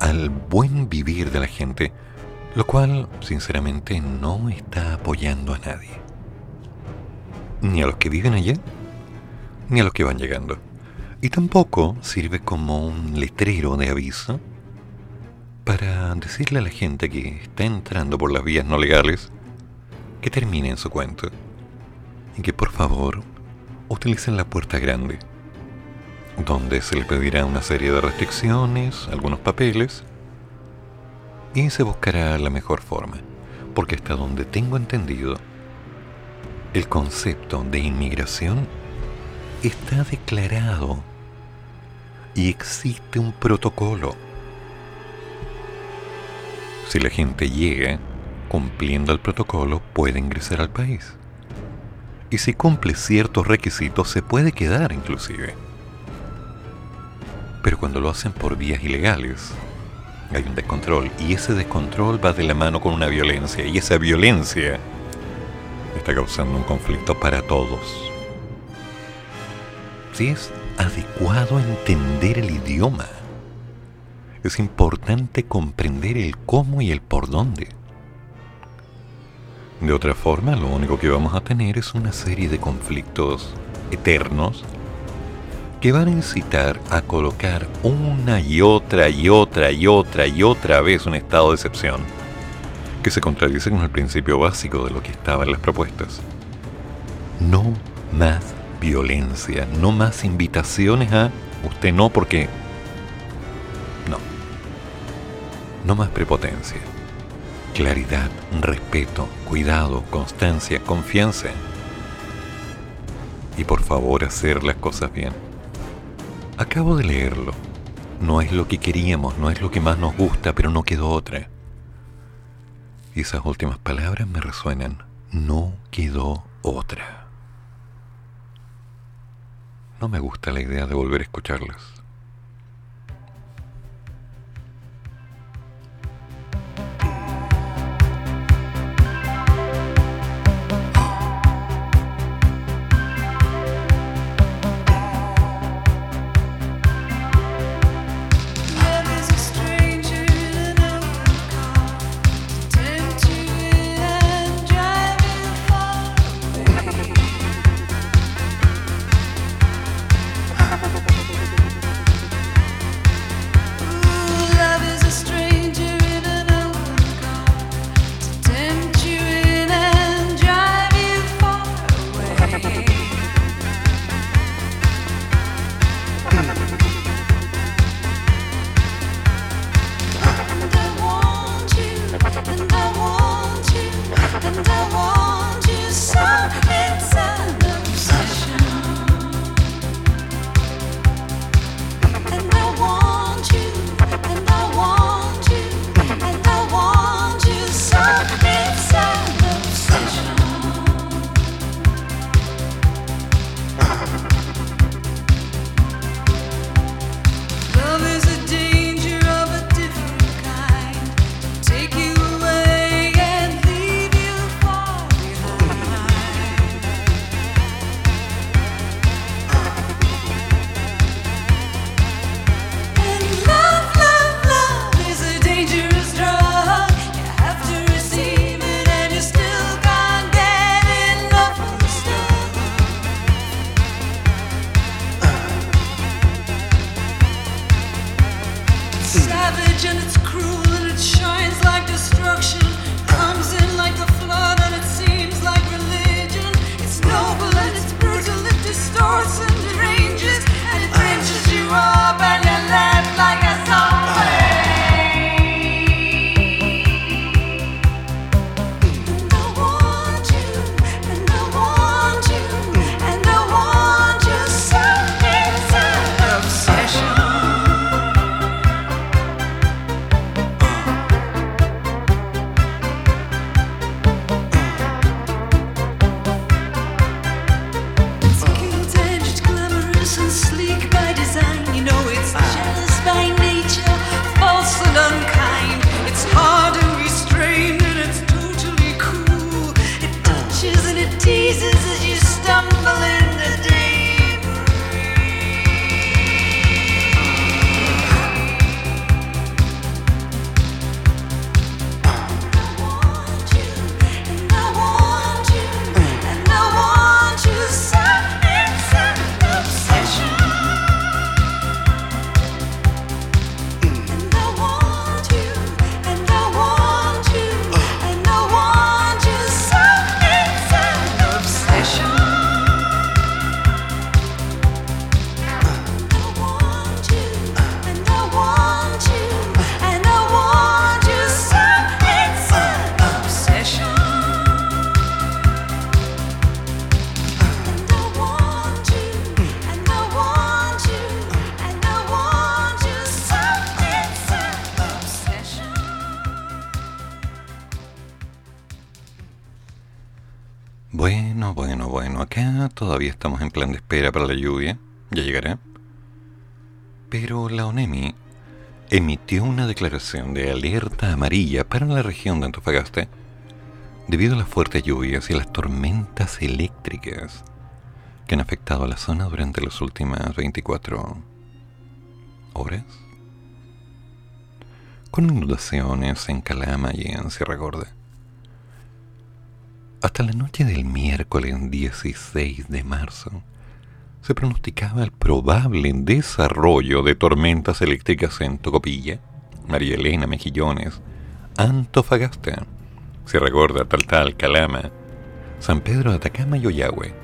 al buen vivir de la gente, lo cual sinceramente no está apoyando a nadie. Ni a los que viven allí, ni a los que van llegando. Y tampoco sirve como un letrero de aviso para decirle a la gente que está entrando por las vías no legales que terminen su cuento y que por favor utilicen la puerta grande donde se le pedirá una serie de restricciones, algunos papeles, y se buscará la mejor forma, porque hasta donde tengo entendido, el concepto de inmigración está declarado y existe un protocolo. Si la gente llega cumpliendo el protocolo, puede ingresar al país. Y si cumple ciertos requisitos, se puede quedar inclusive. Pero cuando lo hacen por vías ilegales, hay un descontrol. Y ese descontrol va de la mano con una violencia. Y esa violencia está causando un conflicto para todos. Si es adecuado entender el idioma, es importante comprender el cómo y el por dónde. De otra forma, lo único que vamos a tener es una serie de conflictos eternos que van a incitar a colocar una y otra y otra y otra y otra vez un estado de excepción que se contradice con el principio básico de lo que estaba en las propuestas. No más violencia, no más invitaciones a usted no porque... No. No más prepotencia. Claridad, respeto, cuidado, constancia, confianza. Y por favor hacer las cosas bien. Acabo de leerlo. No es lo que queríamos, no es lo que más nos gusta, pero no quedó otra. Y esas últimas palabras me resuenan. No quedó otra. No me gusta la idea de volver a escucharlas. Estamos en plan de espera para la lluvia, ya llegará. Pero la ONEMI emitió una declaración de alerta amarilla para la región de Antofagasta debido a las fuertes lluvias y las tormentas eléctricas que han afectado a la zona durante las últimas 24 horas. Con inundaciones en Calama y en Sierra Gorda. Hasta la noche del miércoles 16 de marzo se pronosticaba el probable desarrollo de tormentas eléctricas en Tocopilla, María Elena, Mejillones, Antofagasta, Sierra Gorda, Taltal, Calama, San Pedro de Atacama y Oyagüe.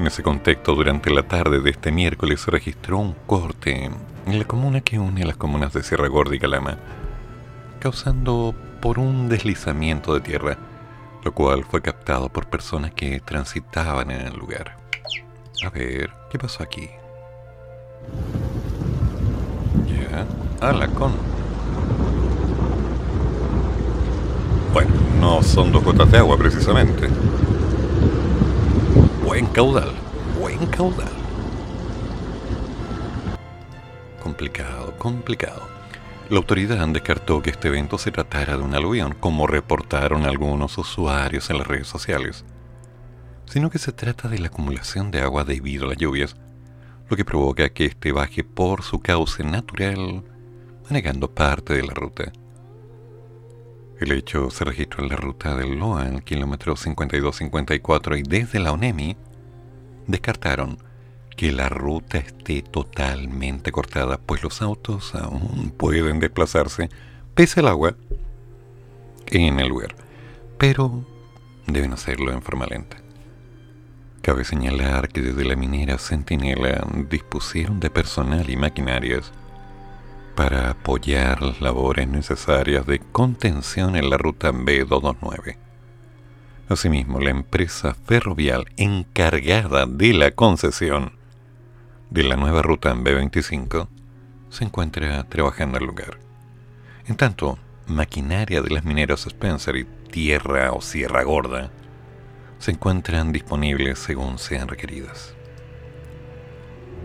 En ese contexto, durante la tarde de este miércoles se registró un corte en la comuna que une las comunas de Sierra Gorda y Calama, causando por un deslizamiento de tierra lo cual fue captado por personas que transitaban en el lugar. A ver, ¿qué pasó aquí? Ya, con. Bueno, no son dos gotas de agua precisamente. Buen caudal, buen caudal. Complicado, complicado. La autoridad descartó que este evento se tratara de un aluvión, como reportaron algunos usuarios en las redes sociales, sino que se trata de la acumulación de agua debido a las lluvias, lo que provoca que este baje por su cauce natural, manejando parte de la ruta. El hecho se registró en la ruta del Loa, el kilómetro 52-54, y desde la ONEMI descartaron que la ruta esté totalmente cortada, pues los autos aún pueden desplazarse, pese al agua, en el lugar. Pero deben hacerlo en forma lenta. Cabe señalar que desde la minera Centinela dispusieron de personal y maquinarias para apoyar las labores necesarias de contención en la ruta B229. Asimismo, la empresa ferrovial encargada de la concesión de la nueva ruta en B25 se encuentra trabajando el lugar. En tanto, maquinaria de las mineras Spencer y tierra o sierra gorda se encuentran disponibles según sean requeridas.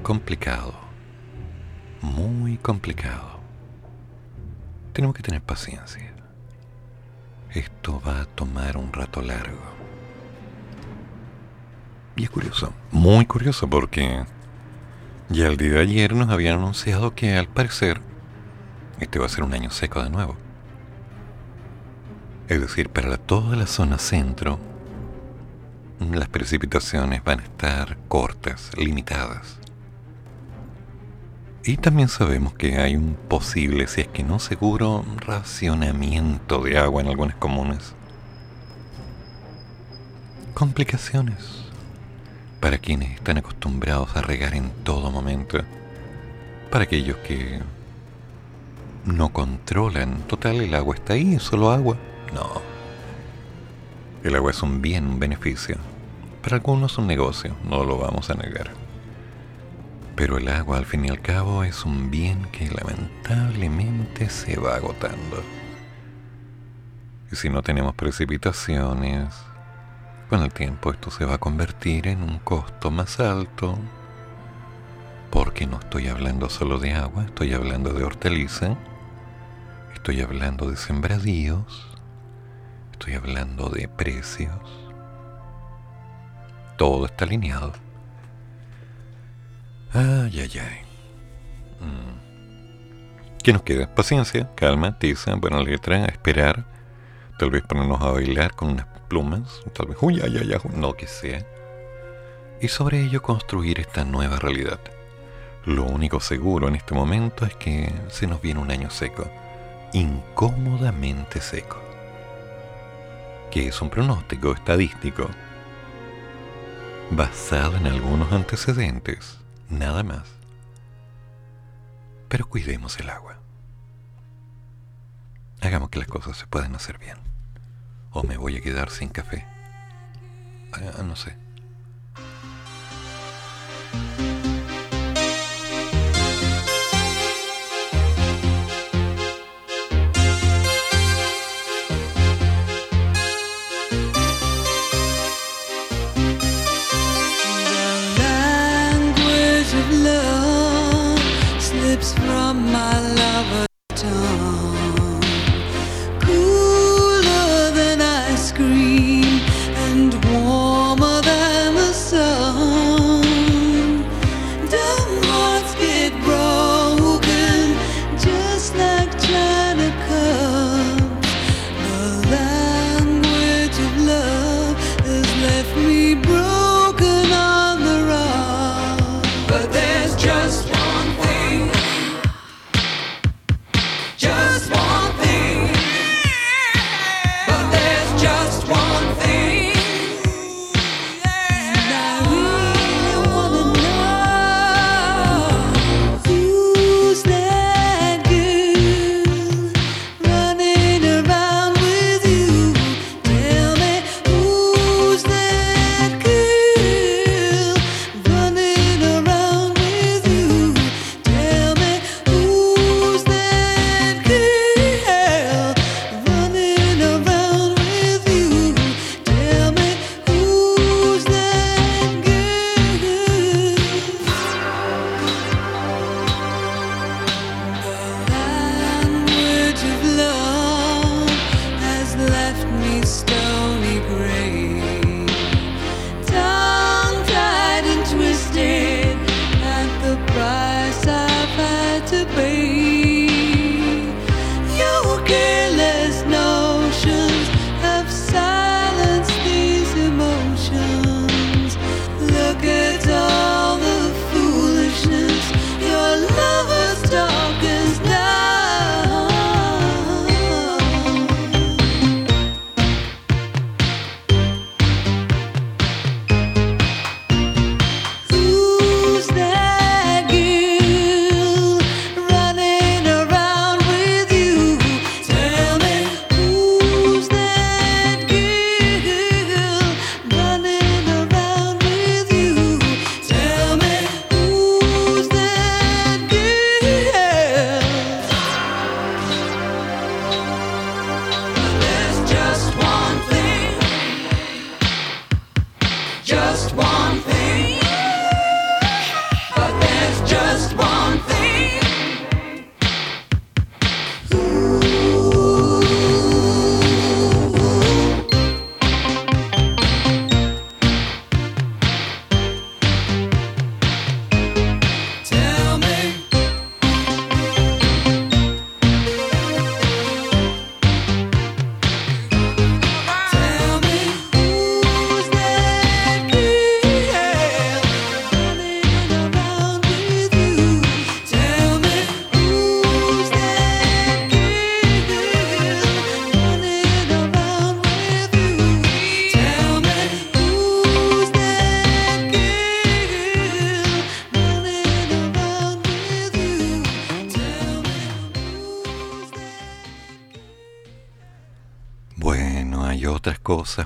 Complicado. Muy complicado. Tenemos que tener paciencia. Esto va a tomar un rato largo. Y es curioso, muy curioso porque ya el día de ayer nos habían anunciado que al parecer este va a ser un año seco de nuevo. Es decir, para toda la zona centro, las precipitaciones van a estar cortas, limitadas. Y también sabemos que hay un posible, si es que no seguro, racionamiento de agua en algunas comunas. Complicaciones para quienes están acostumbrados a regar en todo momento. Para aquellos que no controlan, total, el agua está ahí, solo agua. No. El agua es un bien, un beneficio. Para algunos un negocio, no lo vamos a negar. Pero el agua al fin y al cabo es un bien que lamentablemente se va agotando. Y si no tenemos precipitaciones, con el tiempo esto se va a convertir en un costo más alto, porque no estoy hablando solo de agua, estoy hablando de hortaliza, estoy hablando de sembradíos, estoy hablando de precios. Todo está alineado. Ay, ay, ay. Mm. ¿Qué nos queda? Paciencia, calma, tiza, buena letra, esperar. Tal vez ponernos a bailar con unas plumas, tal vez, no que sea. Y sobre ello construir esta nueva realidad. Lo único seguro en este momento es que se nos viene un año seco, incómodamente seco, que es un pronóstico estadístico basado en algunos antecedentes nada más. Pero cuidemos el agua. Hagamos que las cosas se puedan hacer bien. O me voy a quedar sin café. Ah, no sé.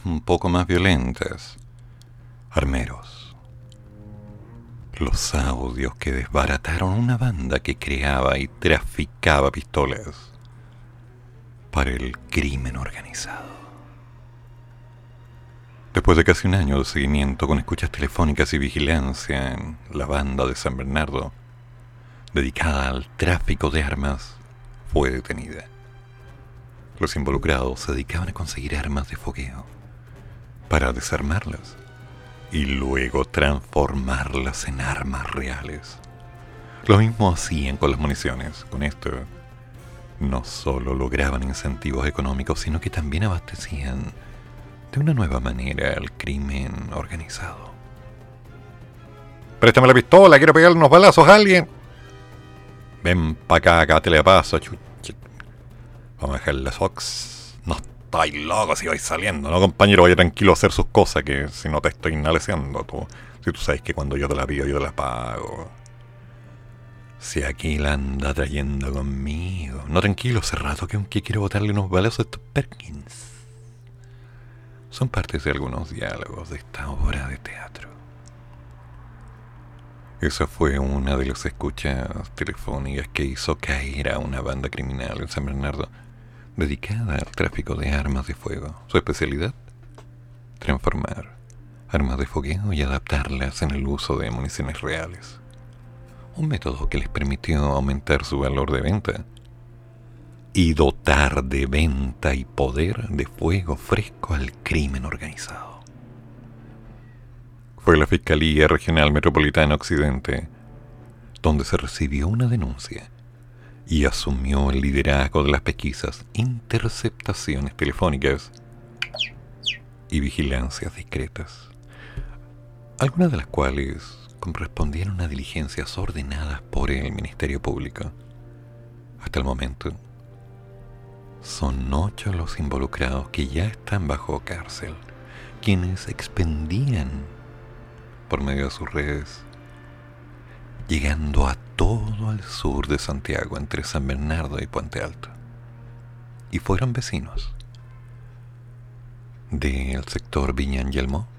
Un poco más violentas. Armeros. Los audios que desbarataron una banda que creaba y traficaba pistolas para el crimen organizado. Después de casi un año de seguimiento con escuchas telefónicas y vigilancia en la banda de San Bernardo, dedicada al tráfico de armas, fue detenida. Los involucrados se dedicaban a conseguir armas de fogueo para desarmarlas y luego transformarlas en armas reales. Lo mismo hacían con las municiones. Con esto, no solo lograban incentivos económicos, sino que también abastecían de una nueva manera al crimen organizado. Préstame la pistola, quiero pegarle unos balazos a alguien. Ven pa' acá, acá te le paso, Vamos a dejarle Sox. No estáis loco si vais saliendo, ¿no, compañero? Vaya tranquilo a hacer sus cosas, que si no te estoy inaleciendo, tú. Si tú sabes que cuando yo te la pido, yo te la pago. Si aquí la anda trayendo conmigo. No tranquilo, hace rato que aunque quiero botarle unos balazos a estos Perkins. Son partes de algunos diálogos de esta obra de teatro. Esa fue una de las escuchas telefónicas que hizo caer a una banda criminal en San Bernardo dedicada al tráfico de armas de fuego. Su especialidad, transformar armas de fogueo y adaptarlas en el uso de municiones reales. Un método que les permitió aumentar su valor de venta y dotar de venta y poder de fuego fresco al crimen organizado. Fue la Fiscalía Regional Metropolitana Occidente donde se recibió una denuncia y asumió el liderazgo de las pesquisas, interceptaciones telefónicas y vigilancias discretas, algunas de las cuales correspondieron a diligencias ordenadas por el Ministerio Público. Hasta el momento, son ocho los involucrados que ya están bajo cárcel, quienes expendían por medio de sus redes llegando a todo el sur de Santiago, entre San Bernardo y Puente Alto. Y fueron vecinos del sector Viña Yelmo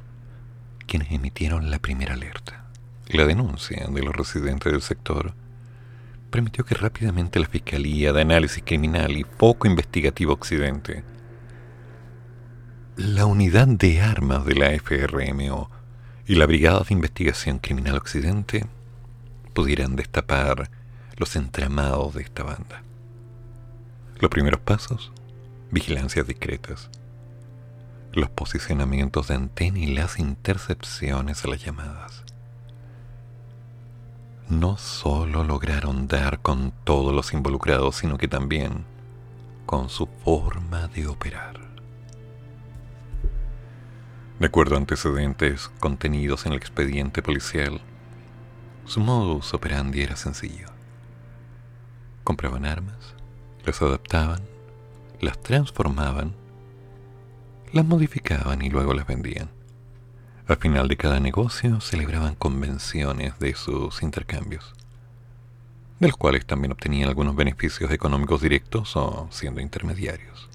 quienes emitieron la primera alerta. La denuncia de los residentes del sector permitió que rápidamente la Fiscalía de Análisis Criminal y Foco Investigativo Occidente, la Unidad de Armas de la FRMO y la Brigada de Investigación Criminal Occidente pudieran destapar los entramados de esta banda. Los primeros pasos, vigilancias discretas, los posicionamientos de antena y las intercepciones a las llamadas. No solo lograron dar con todos los involucrados, sino que también con su forma de operar. De acuerdo a antecedentes contenidos en el expediente policial, su modus operandi era sencillo. Compraban armas, las adaptaban, las transformaban, las modificaban y luego las vendían. Al final de cada negocio celebraban convenciones de sus intercambios, de los cuales también obtenían algunos beneficios económicos directos o siendo intermediarios.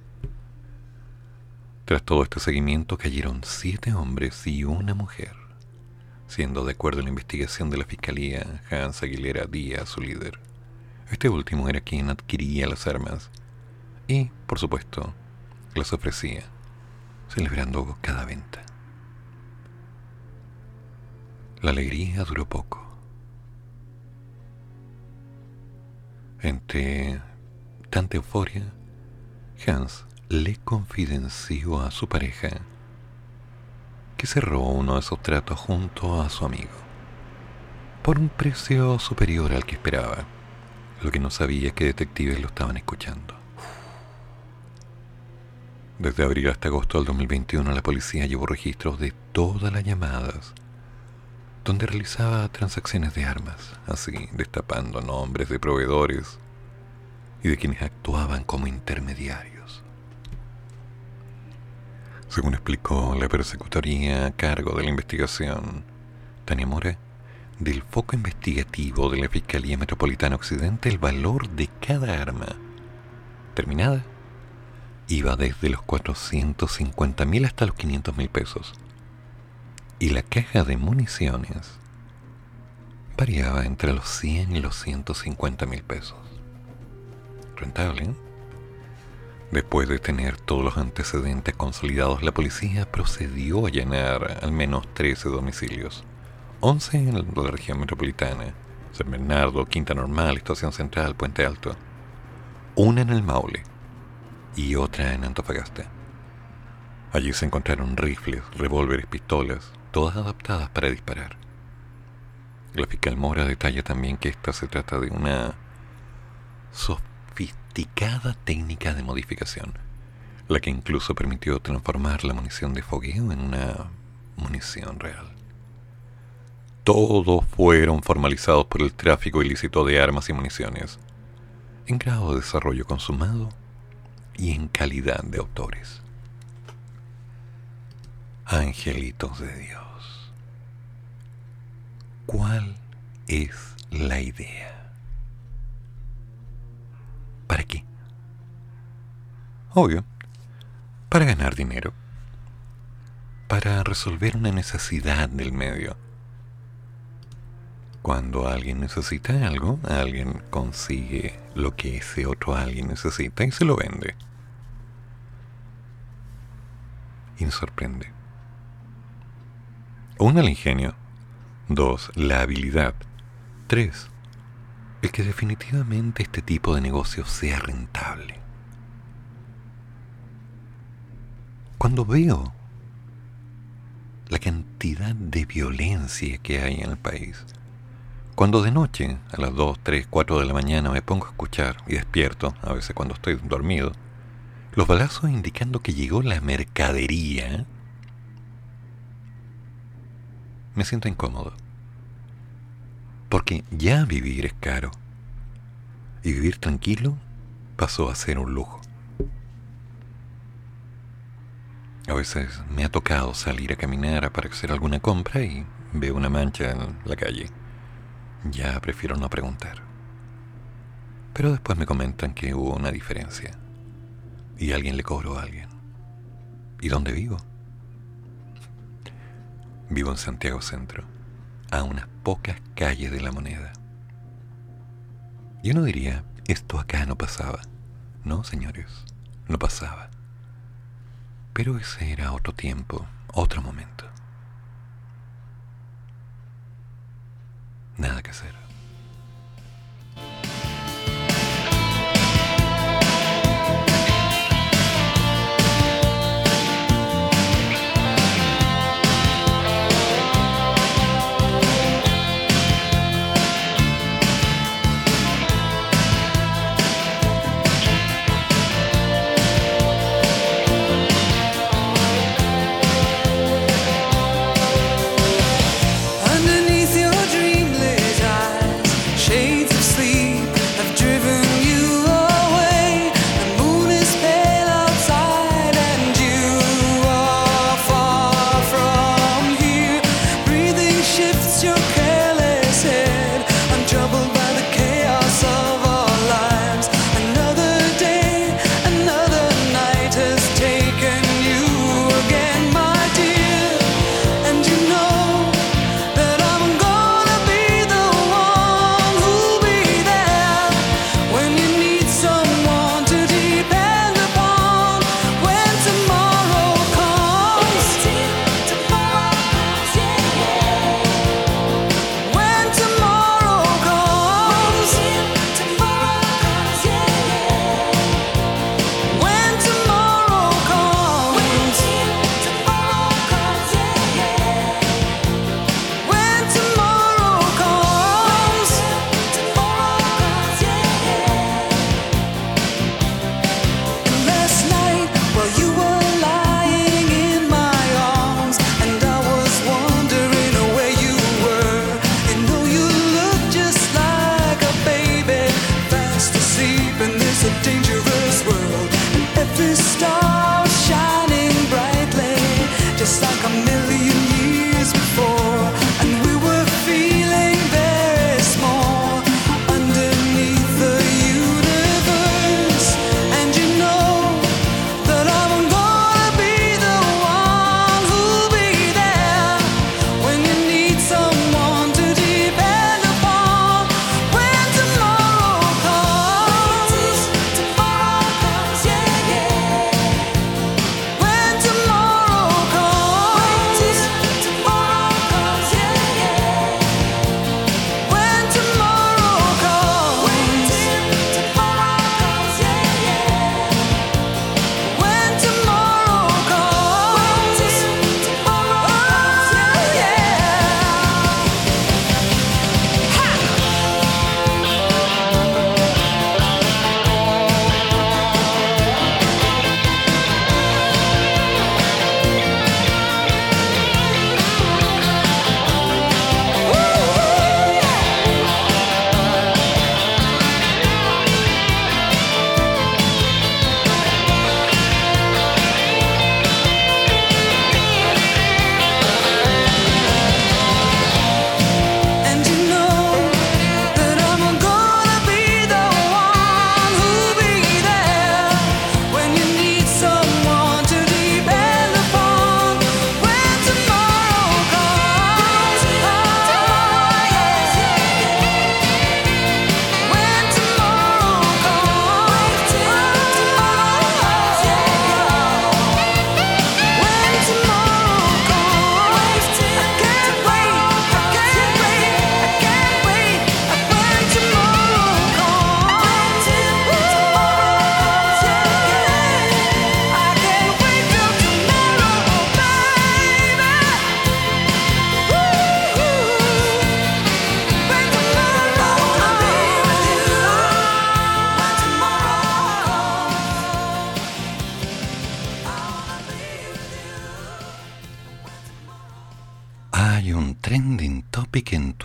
Tras todo este seguimiento cayeron siete hombres y una mujer siendo de acuerdo a la investigación de la Fiscalía Hans Aguilera Díaz su líder. Este último era quien adquiría las armas y, por supuesto, las ofrecía, celebrando cada venta. La alegría duró poco. Entre tanta euforia, Hans le confidenció a su pareja que cerró uno de esos tratos junto a su amigo, por un precio superior al que esperaba. Lo que no sabía es que detectives lo estaban escuchando. Desde abril hasta agosto del 2021 la policía llevó registros de todas las llamadas donde realizaba transacciones de armas, así destapando nombres de proveedores y de quienes actuaban como intermediarios. Según explicó la persecutoría a cargo de la investigación, Tania Mora, del foco investigativo de la Fiscalía Metropolitana Occidente, el valor de cada arma terminada iba desde los 450 mil hasta los 500 mil pesos. Y la caja de municiones variaba entre los 100 y los 150 mil pesos. Rentable, ¿eh? Después de tener todos los antecedentes consolidados, la policía procedió a llenar al menos 13 domicilios. 11 en la región metropolitana, San Bernardo, Quinta Normal, Estación Central, Puente Alto. Una en el Maule y otra en Antofagasta. Allí se encontraron rifles, revólveres, pistolas, todas adaptadas para disparar. La fiscal Mora detalla también que esta se trata de una técnica de modificación, la que incluso permitió transformar la munición de fogueo en una munición real. Todos fueron formalizados por el tráfico ilícito de armas y municiones, en grado de desarrollo consumado y en calidad de autores. Angelitos de Dios, ¿cuál es la idea? ¿Para qué? Obvio, para ganar dinero, para resolver una necesidad del medio. Cuando alguien necesita algo, alguien consigue lo que ese otro alguien necesita y se lo vende. Y nos sorprende. Uno, el ingenio. Dos, la habilidad. Tres, el que definitivamente este tipo de negocio sea rentable. Cuando veo la cantidad de violencia que hay en el país, cuando de noche, a las 2, 3, 4 de la mañana me pongo a escuchar y despierto, a veces cuando estoy dormido, los balazos indicando que llegó la mercadería, me siento incómodo. Porque ya vivir es caro. Y vivir tranquilo pasó a ser un lujo. A veces me ha tocado salir a caminar para hacer alguna compra y veo una mancha en la calle. Ya prefiero no preguntar. Pero después me comentan que hubo una diferencia. Y alguien le cobró a alguien. ¿Y dónde vivo? Vivo en Santiago Centro, a unas pocas calles de la moneda. Yo no diría, esto acá no pasaba. No, señores, no pasaba. Pero ese era otro tiempo, otro momento. Nada que hacer.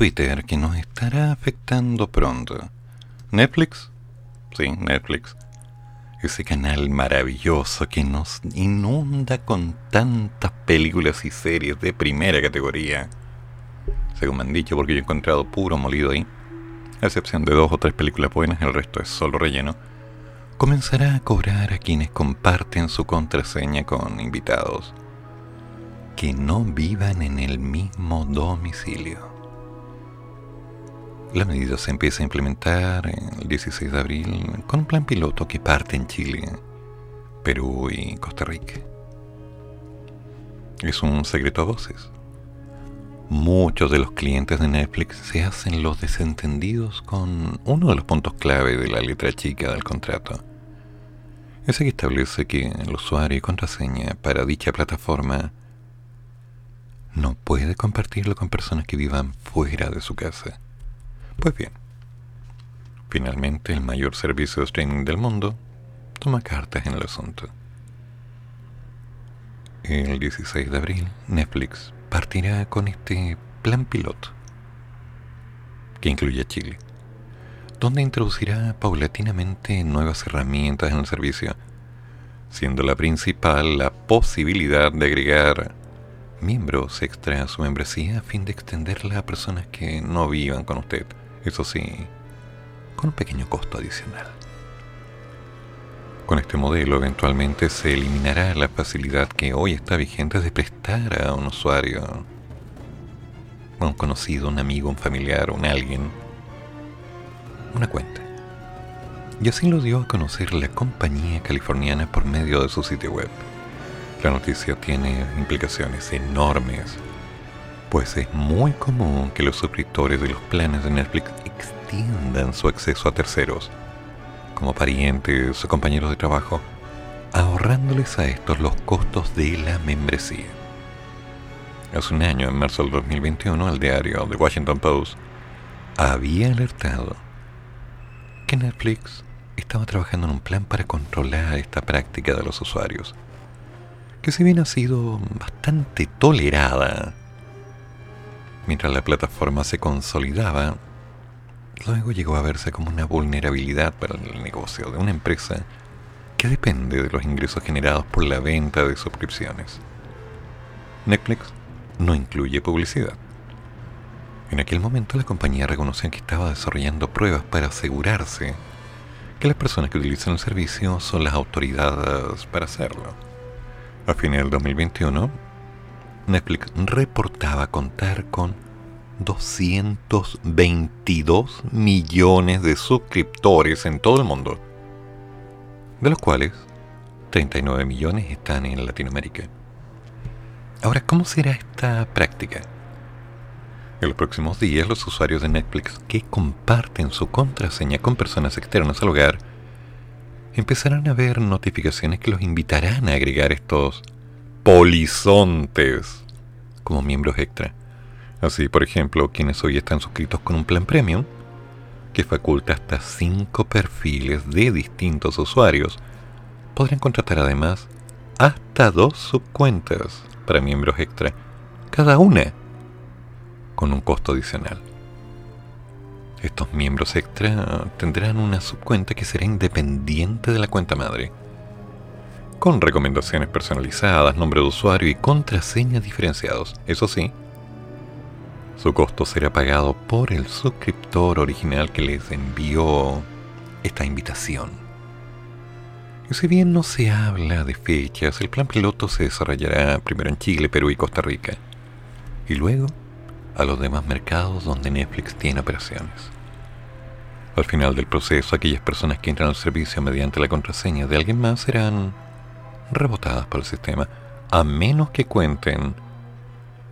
Twitter que nos estará afectando pronto. ¿Netflix? Sí, Netflix. Ese canal maravilloso que nos inunda con tantas películas y series de primera categoría. Según me han dicho, porque yo he encontrado puro molido ahí. A excepción de dos o tres películas buenas, el resto es solo relleno. Comenzará a cobrar a quienes comparten su contraseña con invitados que no vivan en el mismo domicilio. La medida se empieza a implementar el 16 de abril con un plan piloto que parte en Chile, Perú y Costa Rica. Es un secreto a voces. Muchos de los clientes de Netflix se hacen los desentendidos con uno de los puntos clave de la letra chica del contrato. Ese que establece que el usuario y contraseña para dicha plataforma no puede compartirlo con personas que vivan fuera de su casa. Pues bien, finalmente el mayor servicio de streaming del mundo toma cartas en el asunto. El 16 de abril, Netflix partirá con este plan piloto, que incluye a Chile, donde introducirá paulatinamente nuevas herramientas en el servicio, siendo la principal la posibilidad de agregar miembros extra a su membresía a fin de extenderla a personas que no vivan con usted. Eso sí, con un pequeño costo adicional. Con este modelo eventualmente se eliminará la facilidad que hoy está vigente de prestar a un usuario, a un conocido, un amigo, un familiar, un alguien, una cuenta. Y así lo dio a conocer la compañía californiana por medio de su sitio web. La noticia tiene implicaciones enormes, pues es muy común que los suscriptores de los planes de Netflix extiendan su acceso a terceros, como parientes o compañeros de trabajo, ahorrándoles a estos los costos de la membresía. Hace un año, en marzo del 2021, el diario The Washington Post había alertado que Netflix estaba trabajando en un plan para controlar esta práctica de los usuarios que si bien ha sido bastante tolerada mientras la plataforma se consolidaba, luego llegó a verse como una vulnerabilidad para el negocio de una empresa que depende de los ingresos generados por la venta de suscripciones. Netflix no incluye publicidad. En aquel momento la compañía reconoció que estaba desarrollando pruebas para asegurarse que las personas que utilizan el servicio son las autoridades para hacerlo. A fines del 2021, Netflix reportaba contar con 222 millones de suscriptores en todo el mundo, de los cuales 39 millones están en Latinoamérica. Ahora, ¿cómo será esta práctica? En los próximos días, los usuarios de Netflix que comparten su contraseña con personas externas al hogar empezarán a ver notificaciones que los invitarán a agregar estos polizontes como miembros extra. Así, por ejemplo, quienes hoy están suscritos con un plan premium, que faculta hasta 5 perfiles de distintos usuarios, podrán contratar además hasta dos subcuentas para miembros extra, cada una con un costo adicional. Estos miembros extra tendrán una subcuenta que será independiente de la cuenta madre, con recomendaciones personalizadas, nombre de usuario y contraseñas diferenciados. Eso sí, su costo será pagado por el suscriptor original que les envió esta invitación. Y si bien no se habla de fechas, el plan piloto se desarrollará primero en Chile, Perú y Costa Rica, y luego a los demás mercados donde Netflix tiene operaciones. Al final del proceso, aquellas personas que entran al servicio mediante la contraseña de alguien más serán rebotadas por el sistema, a menos que cuenten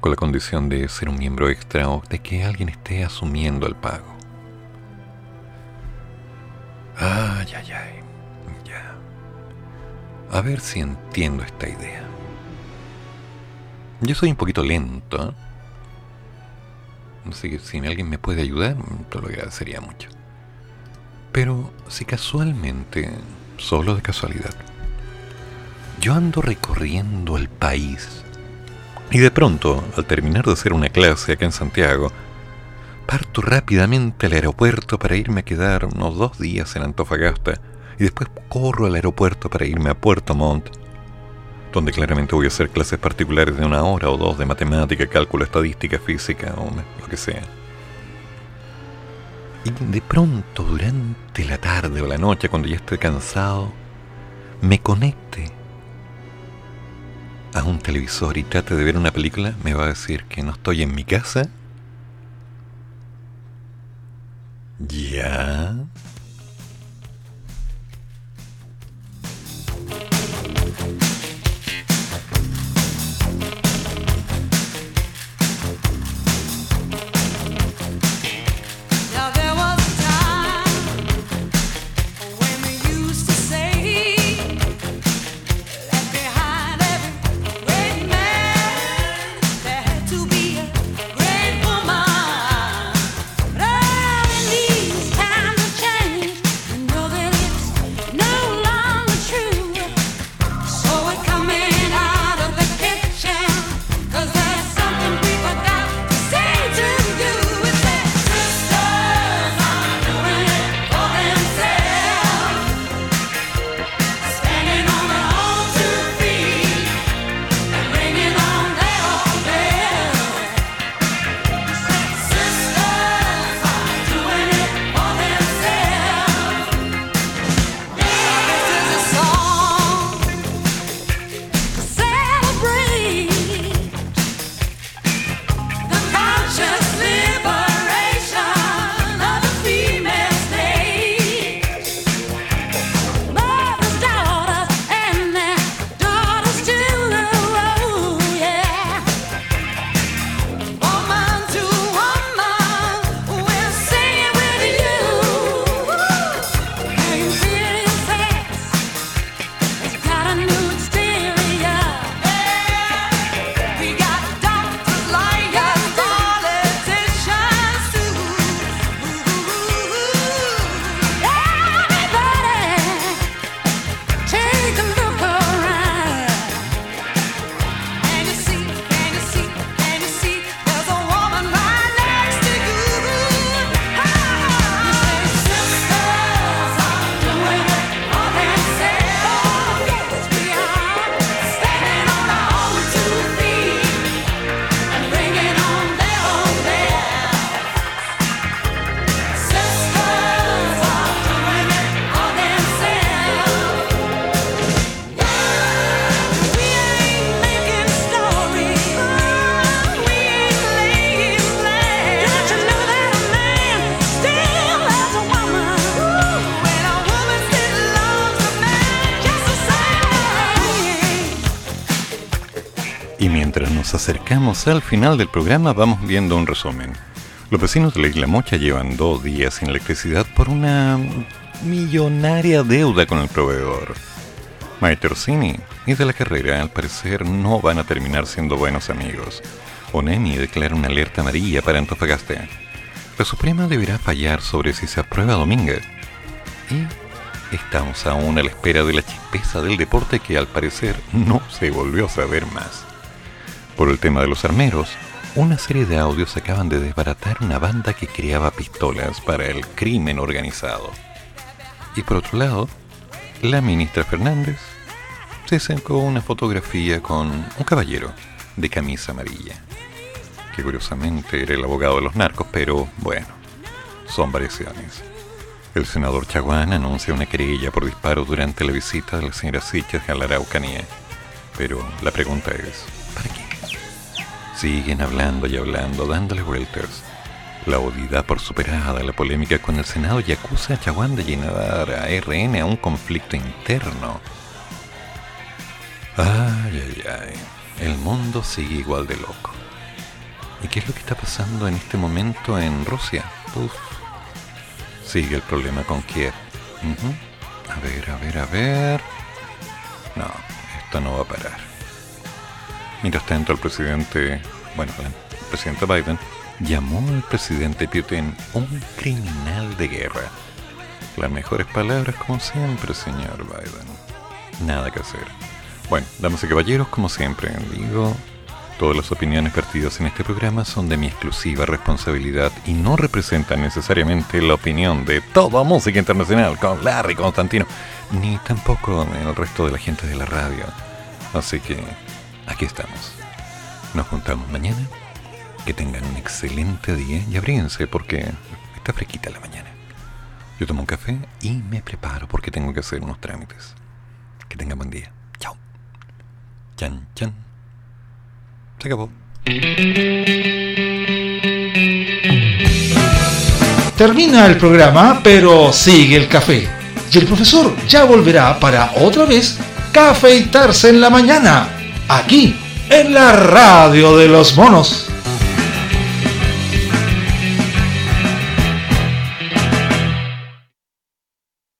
con la condición de ser un miembro extra o de que alguien esté asumiendo el pago. Ay, ay, ay. Ya. A ver si entiendo esta idea. Yo soy un poquito lento. Así que si alguien me puede ayudar, te lo agradecería mucho. Pero si casualmente, solo de casualidad, yo ando recorriendo el país Y de pronto, al terminar de hacer una clase acá en Santiago, parto rápidamente al aeropuerto para irme a quedar unos dos días en Antofagasta y después corro al aeropuerto para irme a Puerto Montt, donde claramente voy a hacer clases particulares de una hora o dos de matemática, cálculo, estadística, física o lo que sea. Y de pronto, durante la tarde o la noche, cuando ya estoy cansado, me conecte a un televisor y trate de ver una película, me va a decir que no estoy en mi casa Ya. Acercamos al final del programa, vamos viendo un resumen. Los vecinos de la isla Mocha llevan dos días sin electricidad por una millonaria deuda con el proveedor. Maite Orsini y de la carrera, al parecer, no van a terminar siendo buenos amigos. ONEMI declara una alerta amarilla para Antofagasta. La Suprema deberá fallar sobre si se aprueba Domínguez. Y estamos aún a la espera de la chispeza del deporte que al parecer no se volvió a saber más. Por el tema de los armeros, una serie de audios acaban de desbaratar una banda que creaba pistolas para el crimen organizado. Y por otro lado, la ministra Fernández se sacó una fotografía con un caballero de camisa amarilla, que curiosamente era el abogado de los narcos, pero bueno, son variaciones. El senador Chaguán anuncia una querella por disparos durante la visita de la señora Siches a la Araucanía. Pero la pregunta es, ¿para qué? Siguen hablando y hablando, dándole vueltas. La odidad por superada, la polémica con el Senado y acusa a Chaguán de llenar a RN a un conflicto interno. Ay, ay, ay. El mundo sigue igual de loco. ¿Y qué es lo que está pasando en este momento en Rusia? Uf. Sigue el problema con Kiev. A ver, a ver, a ver. No, esto no va a parar. Mientras tanto, el presidente, bueno, el presidente Biden llamó al presidente Putin un criminal de guerra. Las mejores palabras, como siempre, señor Biden. Nada que hacer. Bueno, damas y caballeros, como siempre, digo, Todas las opiniones vertidas en este programa son de mi exclusiva responsabilidad y no representan necesariamente la opinión de toda música internacional con Larry Constantino, ni tampoco el resto de la gente de la radio. Así que aquí estamos. Nos juntamos mañana. Que tengan un excelente día y abríense porque está fresquita la mañana. Yo tomo un café y me preparo porque tengo que hacer unos trámites. Que tengan buen día. Chao. Chan, chan. Se acabó. Termina el programa, pero sigue el café. Y el profesor ya volverá para otra vez cafeitarse en la mañana, aquí, en la radio de los monos.